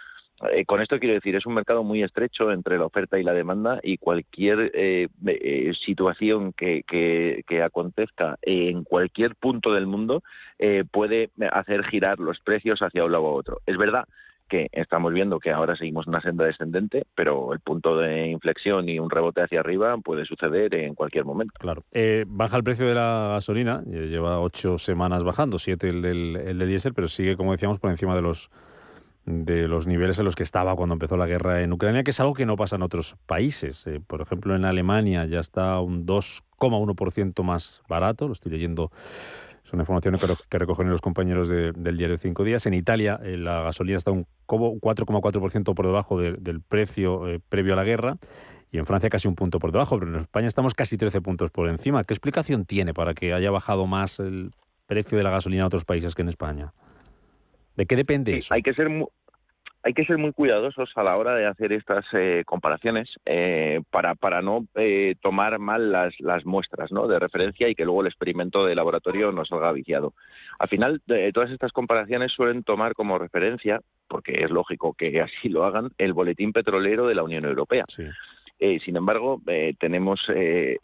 Eh, con esto quiero decir, es un mercado muy estrecho entre la oferta y la demanda y cualquier eh, eh, situación que, que, que acontezca en cualquier punto del mundo eh, puede hacer girar los precios hacia un lado u otro. Es verdad que estamos viendo que ahora seguimos una senda descendente, pero el punto de inflexión y un rebote hacia arriba puede suceder en cualquier momento. Claro. Eh, baja el precio de la gasolina, eh, lleva ocho semanas bajando, siete el del, el de diésel, pero sigue, como decíamos, por encima de los de los niveles en los que estaba cuando empezó la guerra en Ucrania, que es algo que no pasa en otros países. Eh, por ejemplo, en Alemania ya está un 2,1% más barato, lo estoy leyendo, es una información que, recogen los compañeros de- del diario Cinco Días. En Italia eh, la gasolina está un como 4,4% por debajo de- del precio eh, previo a la guerra y en Francia casi un punto por debajo, pero en España estamos casi 13 puntos por encima. ¿Qué explicación tiene para que haya bajado más el precio de la gasolina en otros países que en España? ¿De qué depende eso? Hay que ser mu- hay que ser muy cuidadosos a la hora de hacer estas eh, comparaciones eh, para, para no eh, tomar mal las, las muestras ¿no? de referencia y que luego el experimento de laboratorio no salga viciado. Al final, eh, todas estas comparaciones suelen tomar como referencia, porque es lógico que así lo hagan, el boletín petrolero de la Unión Europea. Eh, sin embargo, eh, tenemos, eh,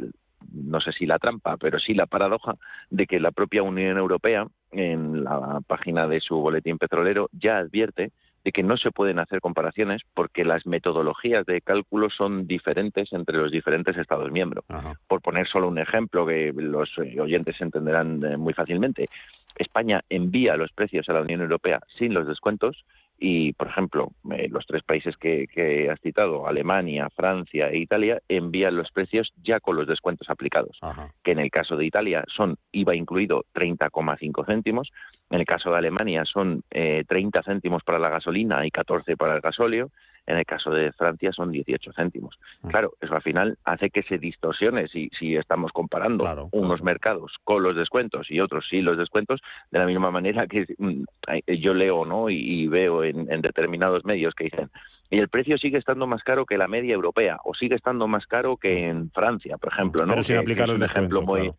no sé si la trampa, pero sí la paradoja de que la propia Unión Europea, en la página de su boletín petrolero, ya advierte de que no se pueden hacer comparaciones porque las metodologías de cálculo son diferentes entre los diferentes Estados miembros. Por poner solo un ejemplo que los eh, oyentes entenderán eh, muy fácilmente, España envía los precios a la Unión Europea sin los descuentos y, por ejemplo, eh, los tres países que, que has citado, Alemania, Francia e Italia, envían los precios ya con los descuentos aplicados, que en el caso de Italia son IVA incluido 30,5 céntimos, en el caso de Alemania son eh, 30 céntimos para la gasolina y 14 para el gasóleo, en el caso de Francia son 18 céntimos. Claro, eso al final hace que se distorsione si, si estamos comparando unos mercados con los descuentos y otros sí los descuentos, de la misma manera que mm, yo leo ¿no? y, veo en, determinados medios que dicen y el precio sigue estando más caro que la media europea o sigue estando más caro que en Francia, por ejemplo, ¿no? Pero sin aplicar el ejemplo muy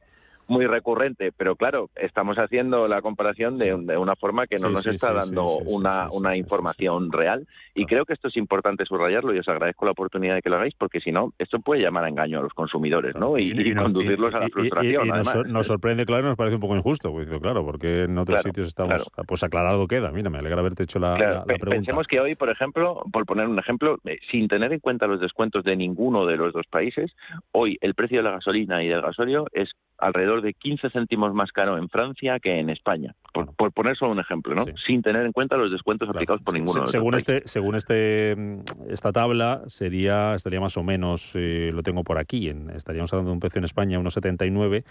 muy recurrente, pero claro, estamos haciendo la comparación de, una forma que no nos está dando una, una información real y creo que esto es importante subrayarlo y os agradezco la oportunidad de que lo hagáis porque si no, esto puede llamar a engaño a los consumidores ¿no? y, conducirlos a la frustración. Y, nos, sorprende, claro, nos parece un poco injusto, pues, claro, porque en otros sitios estamos, pues aclarado queda. Mira, me alegra haberte hecho la, la, pregunta. Pensemos que hoy, por ejemplo, por poner un ejemplo, eh, sin tener en cuenta los descuentos de ninguno de los dos países, hoy el precio de la gasolina y del gasolio es alrededor de 15 céntimos más caro en Francia que en España, por, poner solo un ejemplo, ¿no? Sin tener en cuenta los descuentos aplicados por ninguno de los según este, según este mm, esta tabla sería estaría más o menos, eh, lo tengo por aquí, en, estaríamos hablando de un precio en España 1,79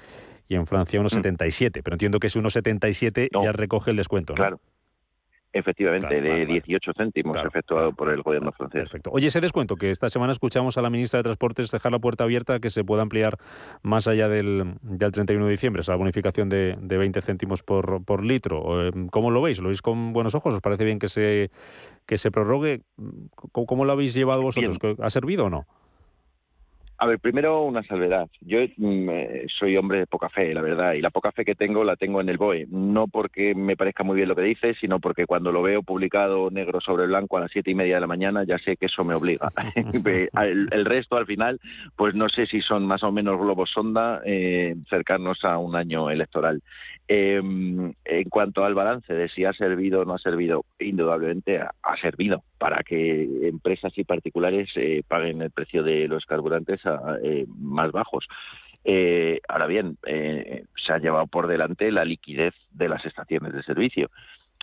y en Francia 1,77, mm. pero entiendo que ese 1,77 ya recoge el descuento, ¿no? Claro. Efectivamente, de 18 céntimos efectuado por el gobierno francés. Perfecto. Oye, ese descuento que esta semana escuchamos a la ministra de Transportes dejar la puerta abierta que se pueda ampliar más allá del, del 31 de diciembre, esa bonificación de, de 20 céntimos por, por litro. Eh, ¿Cómo lo veis? ¿Lo veis con buenos ojos? ¿Os parece bien que se, que se prorrogue? ¿Cómo, lo habéis llevado vosotros? ¿Ha servido o no? A ver, primero una salvedad. Yo mm, eh, soy hombre de poca fe, la verdad, y la poca fe que tengo la tengo en el BOE. No porque me parezca muy bien lo que dice, sino porque cuando lo veo publicado negro sobre blanco a las siete y media de la mañana, ya sé que eso me obliga. el, resto, al final, pues no sé si son más o menos globos sonda eh, cercanos a un año electoral. Em, en cuanto al balance de si ha servido o no ha servido, indudablemente ha, servido para que empresas y particulares eh, paguen el precio de los carburantes eh, más bajos. Eh, ahora bien, se ha llevado por delante la liquidez de las estaciones de servicio.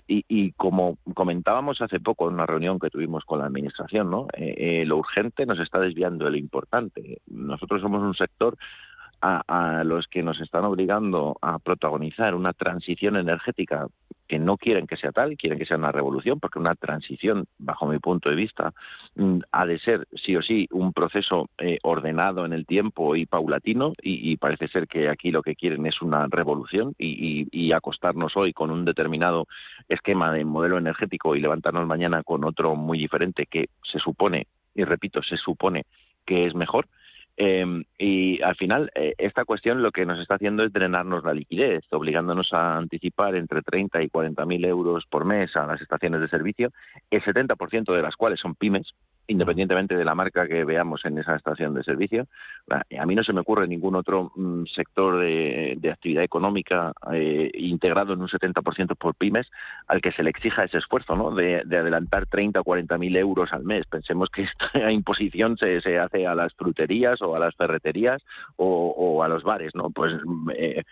Y, como comentábamos hace poco en una reunión que tuvimos con la administración, lo urgente nos está desviando de lo importante. Nosotros somos un sector a, los que nos están obligando a protagonizar una transición energética que no quieren que sea tal, quieren que sea una revolución, porque una transición, bajo mi punto de vista, mm, ha de ser sí o sí un proceso eh, ordenado en el tiempo y paulatino, y, parece ser que aquí lo que quieren es una revolución y, y acostarnos hoy con un determinado esquema de modelo energético y levantarnos mañana con otro muy diferente que se supone, y repito, se supone que es mejor, Em, y al final, eh, esta cuestión lo que nos está haciendo es drenarnos la liquidez, obligándonos a anticipar entre 30 y 40 mil euros por mes a las estaciones de servicio, el 70% de las cuales son pymes, independientemente de la marca que veamos en esa estación de servicio. A mí no se me ocurre ningún otro mm, sector de, actividad económica eh, integrado en un 70% por pymes al que se le exija ese esfuerzo ¿no? de, adelantar 30 o 40 mil euros al mes. Pensemos que esta imposición se, se, hace a las fruterías o a las ferreterías o, a los bares. ¿no? Pues eh,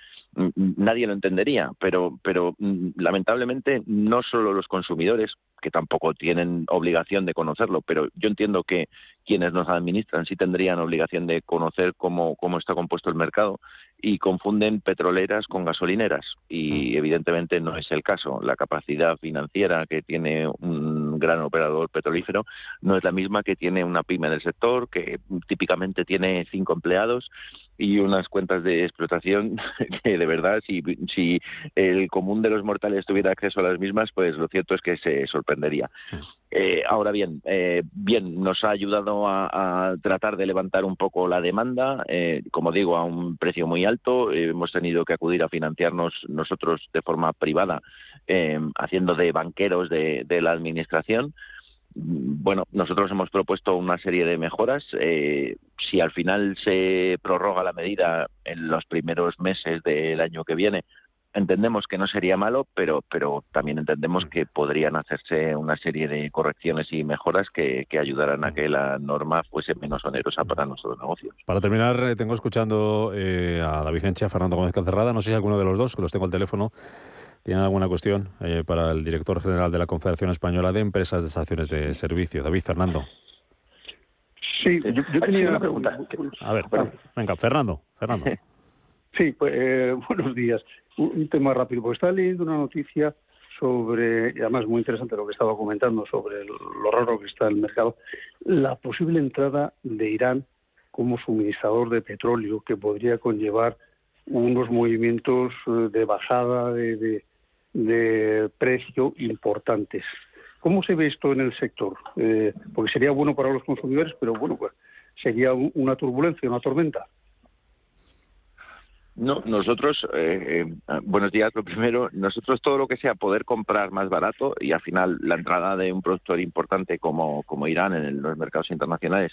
nadie lo entendería, pero, pero mm, lamentablemente no solo los consumidores, que tampoco tienen obligación de conocerlo, pero yo entiendo que quienes nos administran sí tendrían obligación de conocer cómo, cómo está compuesto el mercado y confunden petroleras con gasolineras y mm. evidentemente no es el caso. La capacidad financiera que tiene un gran operador petrolífero no es la misma que tiene una pyme del sector que típicamente tiene cinco empleados y unas cuentas de explotación que de verdad si, si el común de los mortales tuviera acceso a las mismas pues lo cierto es que se sorprendería. Eh, ahora bien eh, bien nos ha ayudado a, tratar de levantar un poco la demanda eh, como digo a un precio muy alto. Hemos tenido que acudir a financiarnos nosotros de forma privada haciendo de banqueros de, de la administración. Bueno, nosotros hemos propuesto una serie de mejoras. Eh, si al final se prorroga la medida en los primeros meses del año que viene, entendemos que no sería malo, pero, pero también entendemos que podrían hacerse una serie de correcciones y mejoras que, ayudaran a que la norma fuese menos onerosa para nuestros negocios. Para terminar, eh, tengo escuchando eh, a vicencia Fernando Gómez Cancerrada, no sé si alguno de los dos, que los tengo al teléfono, ¿Tienen alguna cuestión eh, para el director general de la Confederación Española de Empresas de Estaciones de Servicio, David Fernando? Sí, yo, tenía una pregunta. A ver, venga, Fernando, Fernando. Sí, pues, eh, buenos días. Un, tema rápido, porque estaba leyendo una noticia sobre, y además muy interesante lo que estaba comentando sobre lo raro que está el mercado, la posible entrada de Irán como suministrador de petróleo que podría conllevar unos movimientos eh, de bajada de, precio importantes. ¿Cómo se ve esto en el sector? Eh, porque sería bueno para los consumidores, pero bueno, pues sería una turbulencia, una tormenta. No, nosotros, eh, eh, buenos días, lo primero, nosotros todo lo que sea poder comprar más barato y al final la entrada de un productor importante como, como Irán en los mercados internacionales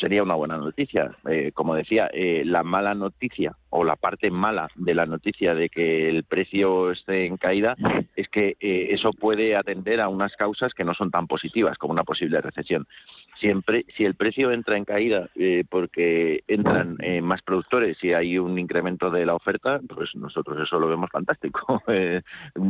sería una buena noticia. Eh, como decía, la mala noticia o la parte mala de la noticia de que el precio esté en caída es que eso puede atender a unas causas que no son tan positivas como una posible recesión siempre si el precio entra en caída eh, porque entran eh, más productores y hay un incremento de la oferta, pues nosotros eso lo vemos fantástico. Eh,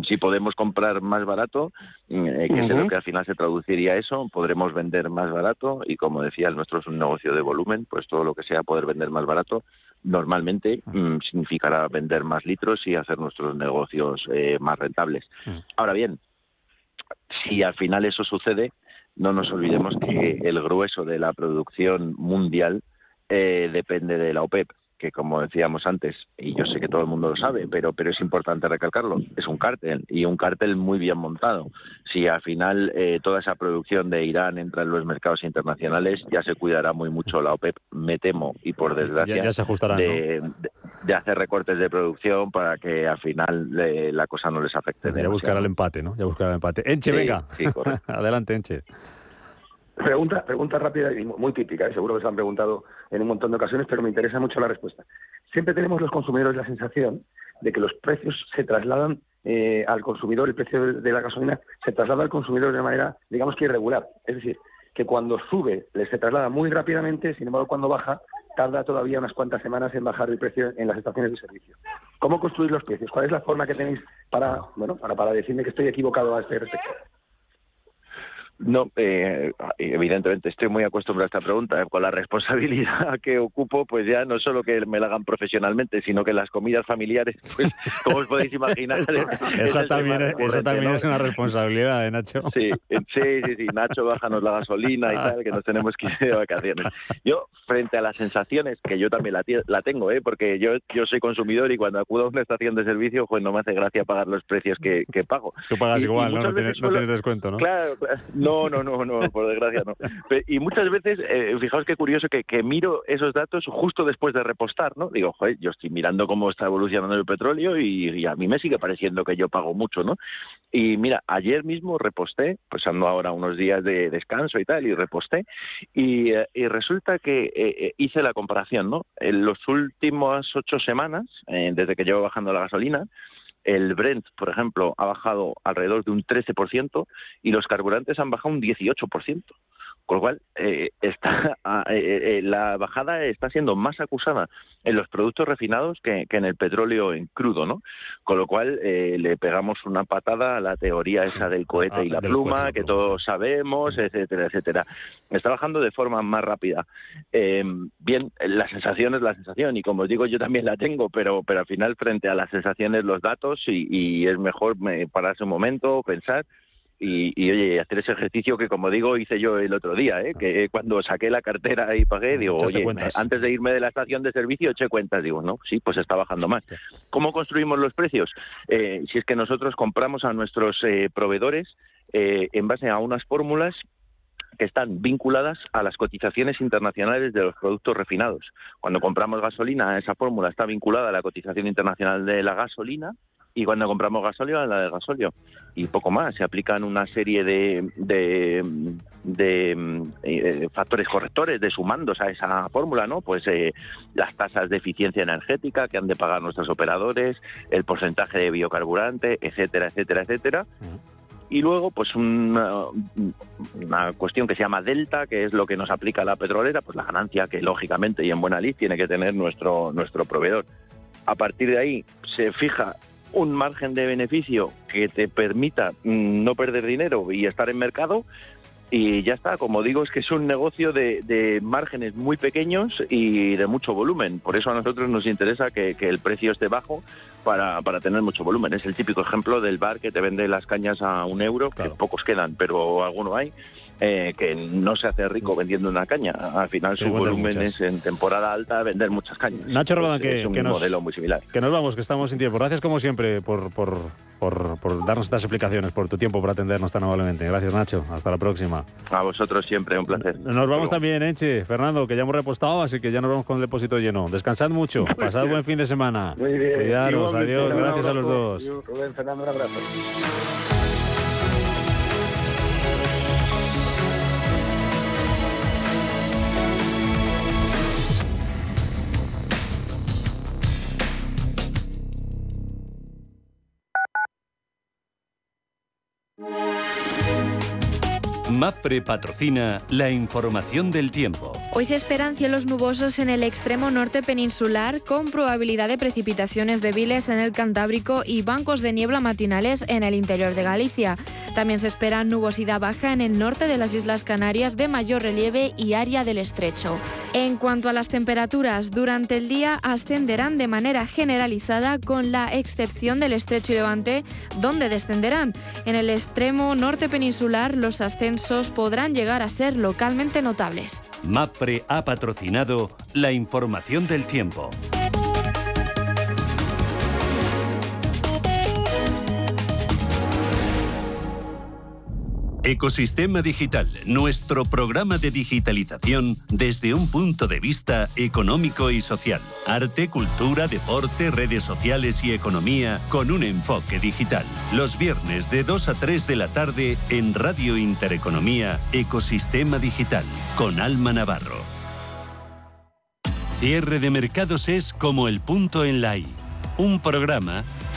si podemos comprar más barato, que es lo que al final se traduciría eso, podremos vender más barato y como decía, el nuestro es un negocio de volumen, pues todo lo que sea poder vender más barato normalmente mm, significará vender más litros y hacer nuestros negocios más rentables. Ahora bien, si al final eso sucede, no nos olvidemos que el grueso de la producción mundial eh, depende de la OPEP, que como decíamos antes, y yo sé que todo el mundo lo sabe, pero, pero es importante recalcarlo, es un cártel y un cártel muy bien montado. Si al final eh, toda esa producción de Irán entra en los mercados internacionales, ya se cuidará muy mucho la OPEP, me temo, y por desgracia, ya, se ajustarán, de, de, hacer recortes de producción para que al final eh, la cosa no les afecte. Ya buscará el empate, ¿no? Ya buscará el empate. Enche, venga. Adelante, Enche. Pregunta, pregunta rápida y muy típica, ¿eh? seguro que se han preguntado en un montón de ocasiones, pero me interesa mucho la respuesta. Siempre tenemos los consumidores la sensación de que los precios se trasladan eh, al consumidor, el precio de la gasolina se traslada al consumidor de manera, digamos que irregular. Es decir, que cuando sube se traslada muy rápidamente, sin embargo cuando baja tarda todavía unas cuantas semanas en bajar el precio en las estaciones de servicio. ¿Cómo construir los precios? ¿Cuál es la forma que tenéis para, bueno, para, para decirme que estoy equivocado a este respecto? No, eh, evidentemente estoy muy acostumbrado a esta pregunta. Con la responsabilidad que ocupo, pues ya no solo que me la hagan profesionalmente, sino que las comidas familiares, pues como os podéis imaginar. esa, también, es, también es una responsabilidad, ¿eh, Nacho? Sí, sí, sí, sí, Nacho, bájanos la gasolina y tal, que nos tenemos que ir de vacaciones. Yo, frente a las sensaciones, que yo también la, la tengo, ¿eh? porque yo, yo soy consumidor y cuando acudo a una estación de servicio, pues no me hace gracia pagar los precios que, que pago. Tú pagas igual, ¿no? No tienes, no tienes, descuento, ¿no? Claro, no, no, no, no, por desgracia no. Y muchas veces, eh, fijaos qué curioso que, miro esos datos justo después de repostar, ¿no? Digo, joder, yo estoy mirando cómo está evolucionando el petróleo y, a mí me sigue pareciendo que yo pago mucho, ¿no? Y mira, ayer mismo reposté, pues ando ahora unos días de descanso y tal, y reposté, y, eh, resulta que eh, hice la comparación, ¿no? En las últimas ocho semanas, desde que llevo bajando la gasolina, el Brent, por ejemplo, ha bajado alrededor de un 13% y los carburantes han bajado un 18%. Con lo cual, eh, está, ah, eh, eh, la bajada está siendo más acusada en los productos refinados que, en el petróleo en crudo, ¿no? Con lo cual, le pegamos una patada a la teoría esa del cohete ah, y la pluma, que todos sabemos, etcétera, etcétera. Está bajando de forma más rápida. bien, la sensación es la sensación, y como os digo, yo también la tengo, pero, pero al final, frente a las sensaciones, los datos, y, y es mejor pararse un momento, pensar y, oye, hacer ese ejercicio que, como digo, hice yo el otro día, ¿eh? que cuando saqué la cartera y pagué, digo, oye, antes de irme de la estación de servicio, eché cuentas, digo, no, sí, pues está bajando más. ¿Cómo construimos los precios? Eh, si es que nosotros compramos a nuestros eh, proveedores en base a unas fórmulas que están vinculadas a las cotizaciones internacionales de los productos refinados. Cuando compramos gasolina, esa fórmula está vinculada a la cotización internacional de la gasolina y cuando compramos gasolio, la de gasolio. Y poco más, se aplican una serie de, de, eh, factores correctores, de sumandos a esa fórmula, ¿no? Pues eh, las tasas de eficiencia energética que han de pagar nuestros operadores, el porcentaje de biocarburante, etcétera, etcétera, etcétera. Y luego, pues una, una, cuestión que se llama delta, que es lo que nos aplica la petrolera, pues la ganancia que lógicamente y en buena lid tiene que tener nuestro, nuestro proveedor. A partir de ahí se fija un margen de beneficio que te permita mm, no perder dinero y estar en mercado y ya está. Como digo, es que es un negocio de, de márgenes muy pequeños y de mucho volumen. Por eso a nosotros nos interesa que, que el precio esté bajo para, para, tener mucho volumen. Es el típico ejemplo del bar que te vende las cañas a un euro, que pocos quedan, pero alguno hay. Eh, que no se hace rico vendiendo una caña. Al final su volumen es en temporada alta vender muchas cañas. Nacho Rodán, que, es un que nos, modelo muy similar. Que nos vamos, que estamos sin tiempo. Gracias como siempre por, por, por, por darnos estas explicaciones, por tu tiempo, por atendernos tan amablemente. Gracias Nacho, hasta la próxima. A vosotros siempre, un placer. Nos vamos también, Enche, Fernando, que ya hemos repostado, así que ya nos vamos con el depósito lleno. Descansad mucho, pasad buen fin de semana. Muy bien. Cuidaros, adiós, gracias a los dos. Rubén, Fernando, un abrazo. Música MAPRE patrocina la información del tiempo. Hoy se esperan cielos nubosos en el extremo norte peninsular con probabilidad de precipitaciones débiles en el Cantábrico y bancos de niebla matinales en el interior de Galicia. También se espera nubosidad baja en el norte de las Islas Canarias de mayor relieve y área del estrecho. En cuanto a las temperaturas, durante el día ascenderán de manera generalizada con la excepción del estrecho y levante, donde descenderán. En el extremo norte peninsular los ascensos podrán llegar a ser localmente notables. MAPRE ha patrocinado la información del tiempo. Ecosistema Digital, nuestro programa de digitalización desde un punto de vista económico y social. Arte, cultura, deporte, redes sociales y economía con un enfoque digital. Los viernes de 2 a 3 de la tarde en Radio Intereconomía, Ecosistema Digital, con Alma Navarro. Cierre de mercados es como el punto en la I. Un programa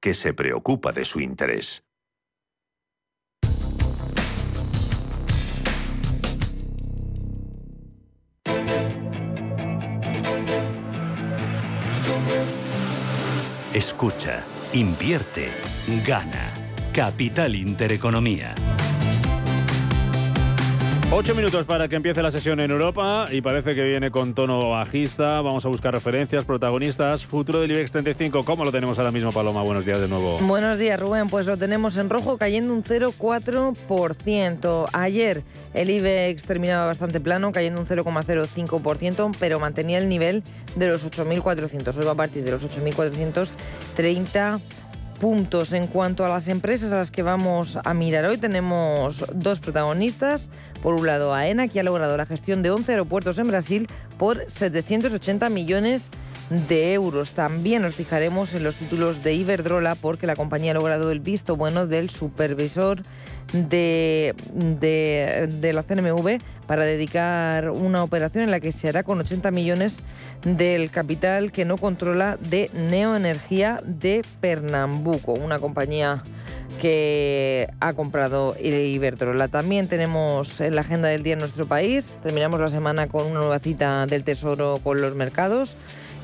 que se preocupa de su interés. Escucha, invierte, gana. Capital Intereconomía. Ocho minutos para que empiece la sesión en Europa y parece que viene con tono bajista. Vamos a buscar referencias, protagonistas. Futuro del IBEX 35, ¿cómo lo tenemos ahora mismo, Paloma? Buenos días de nuevo. Buenos días, Rubén. Pues lo tenemos en rojo, cayendo un 0,4%. Ayer el IBEX terminaba bastante plano, cayendo un 0,05%, pero mantenía el nivel de los 8.400. Hoy va a partir de los 8.430 puntos. En cuanto a las empresas a las que vamos a mirar hoy, tenemos dos protagonistas. Por un lado, AENA, que ha logrado la gestión de 11 aeropuertos en Brasil por 780 millones de euros. También nos fijaremos en los títulos de Iberdrola porque la compañía ha logrado el visto bueno del supervisor de, de, de, la CNMV para dedicar una operación en la que se hará con 80 millones del capital que no controla de Neoenergía de Pernambuco, una compañía que ha comprado Iberdrola. También tenemos en la agenda del día en nuestro país. Terminamos la semana con una nueva cita del Tesoro con los mercados.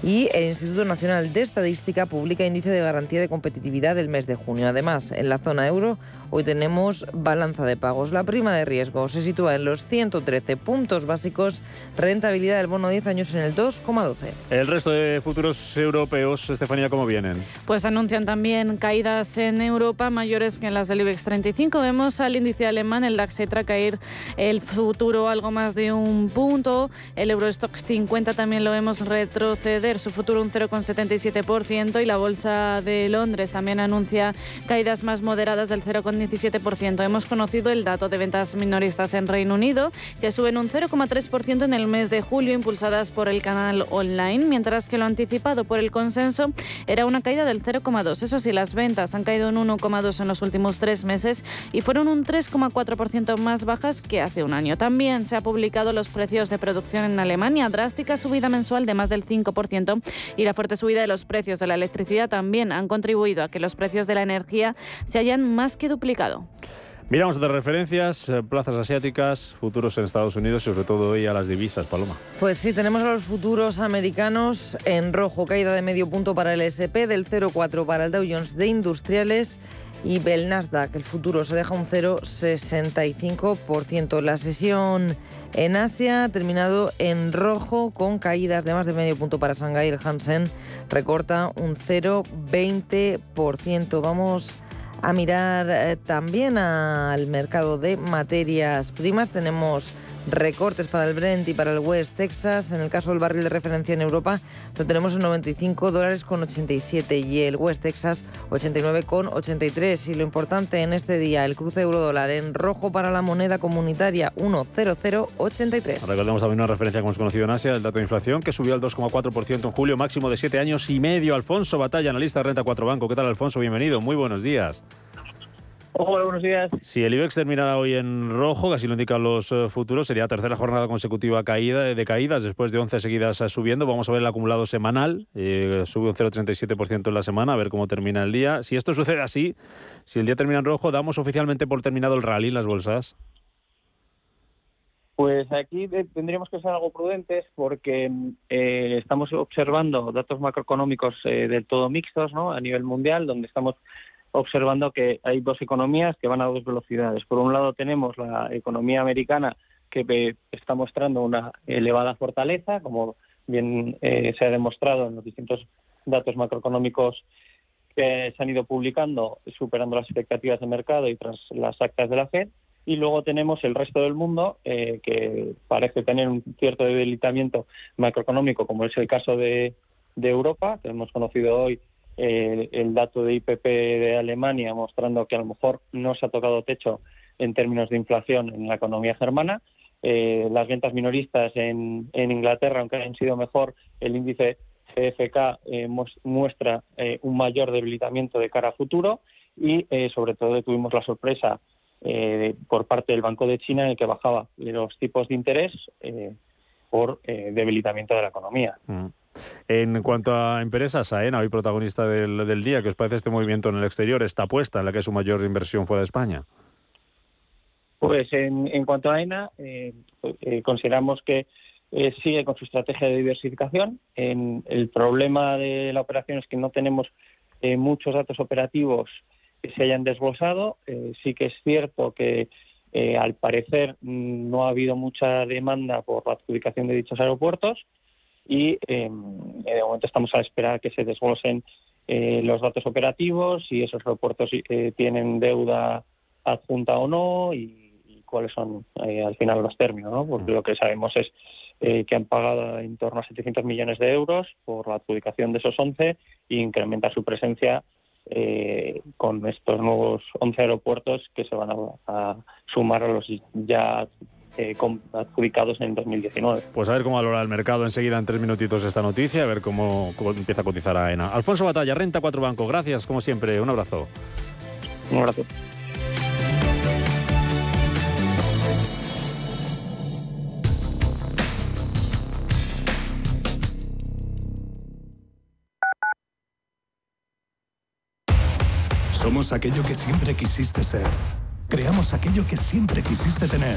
Y el Instituto Nacional de Estadística publica índice de garantía de competitividad del mes de junio. Además, en la zona euro hoy tenemos balanza de pagos. La prima de riesgo se sitúa en los 113 puntos básicos, rentabilidad del bono 10 años en el 2,12. El resto de futuros europeos, Estefanía, ¿cómo vienen? Pues anuncian también caídas en Europa mayores que en las del IBEX 35. Vemos al índice alemán, el DAX a caer el futuro algo más de un punto. El Eurostox 50 también lo vemos retroceder su futuro un 0,77% y la Bolsa de Londres también anuncia caídas más moderadas del 0,17%. Hemos conocido el dato de ventas minoristas en Reino Unido, que suben un 0,3% en el mes de julio, impulsadas por el canal online, mientras que lo anticipado por el consenso era una caída del 0,2%. Eso sí, las ventas han caído un 1,2% en los últimos tres meses y fueron un 3,4% más bajas que hace un año. También se ha publicado los precios de producción en Alemania, drástica subida mensual de más del 5% y la fuerte subida de los precios de la electricidad también han contribuido a que los precios de la energía se hayan más que duplicado. Miramos otras referencias, eh, plazas asiáticas, futuros en Estados Unidos y sobre todo hoy a las divisas, Paloma. Pues sí, tenemos a los futuros americanos en rojo, caída de medio punto para el SP, del 0,4 para el Dow Jones de Industriales y el Nasdaq, el futuro se deja un 0,65%. La sesión en Asia ha terminado en rojo con caídas de más de medio punto para Shanghai. El Hansen recorta un 0,20%. Vamos a mirar eh, también al mercado de materias primas. Tenemos recortes para el Brent y para el West Texas. En el caso del barril de referencia en Europa lo tenemos en 95 dólares con 87 y el West Texas 89 con 83. Y lo importante en este día, el cruce euro-dólar en rojo para la moneda comunitaria 10083. Recordemos también una referencia que hemos conocido en Asia, el dato de inflación que subió al 2,4% en julio, máximo de 7 años y medio. Alfonso Batalla, analista de Renta 4 Banco. ¿Qué tal, Alfonso? Bienvenido. Muy buenos días. Hola, buenos días. Si el IBEX terminara hoy en rojo, que así lo indican los eh, futuros, sería tercera jornada consecutiva caída, de caídas después de 11 seguidas eh, subiendo. Vamos a ver el acumulado semanal, eh, sube un 0,37% en la semana, a ver cómo termina el día. Si esto sucede así, si el día termina en rojo, ¿damos oficialmente por terminado el rally en las bolsas? Pues aquí tendríamos que ser algo prudentes porque estamos observando datos macroeconómicos del todo mixtos ¿no? a nivel mundial, donde estamos observando que hay dos economías que van a dos velocidades. Por un lado tenemos la economía americana que está mostrando una elevada fortaleza, como bien eh, se ha demostrado en los distintos datos macroeconómicos que se han ido publicando, superando las expectativas de mercado y tras las actas de la Fed. Y luego tenemos el resto del mundo eh, que parece tener un cierto debilitamiento macroeconómico, como es el caso de, de Europa, que hemos conocido hoy el dato de IPP de Alemania mostrando que a lo mejor no se ha tocado techo en términos de inflación en la economía germana. Eh, las ventas minoristas en, Inglaterra, aunque hayan sido mejor, el índice CFK eh, muestra eh, un mayor debilitamiento de cara a futuro y sobre todo tuvimos la sorpresa por parte del Banco de China en el que bajaba los tipos de interés por debilitamiento de la economía. Mm. En cuanto a empresas, AENA, hoy protagonista del, día, ¿qué os parece este movimiento en el exterior, esta apuesta en la que es su mayor inversión fuera de España? Pues en, cuanto a AENA, eh, eh, consideramos que eh, sigue con su estrategia de diversificación. el problema de la operación es que no tenemos muchos datos operativos que se hayan desglosado. sí que es cierto que al parecer mm, no ha habido mucha demanda por la adjudicación de dichos aeropuertos y em, de momento estamos a esperar que se desglosen eh, los datos operativos, si esos aeropuertos eh, tienen deuda adjunta o no y, cuáles son eh, al final los términos, ¿no? porque lo que sabemos es que han pagado en torno a 700 millones de euros por la adjudicación de esos 11 e incrementa su presencia con estos nuevos 11 aeropuertos que se van a sumar a los ya eh, adjudicados en 2019. Pues a ver cómo valora el mercado enseguida en tres minutitos esta noticia, a ver cómo, empieza a cotizar AENA. Alfonso Batalla, Renta 4 Banco, gracias como siempre, un abrazo. Un abrazo. Somos aquello que siempre quisiste ser. Creamos aquello que siempre quisiste tener.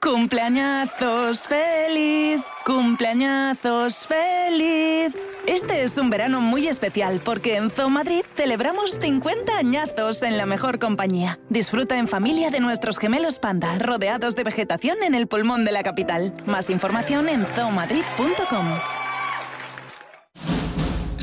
Cumpleañazos feliz, cumpleañazos feliz. Este es un verano muy especial porque en Zoo Madrid celebramos 50 añazos en la mejor compañía. Disfruta en familia de nuestros gemelos panda, rodeados de vegetación en el pulmón de la capital. Más información en zoomadrid.com.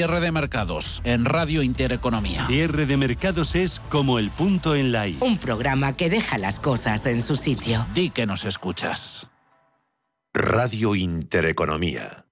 Cierre de Mercados en Radio Intereconomía. Cierre de mercados es como el punto en la I. Un programa que deja las cosas en su sitio. Di que nos escuchas. Radio Intereconomía.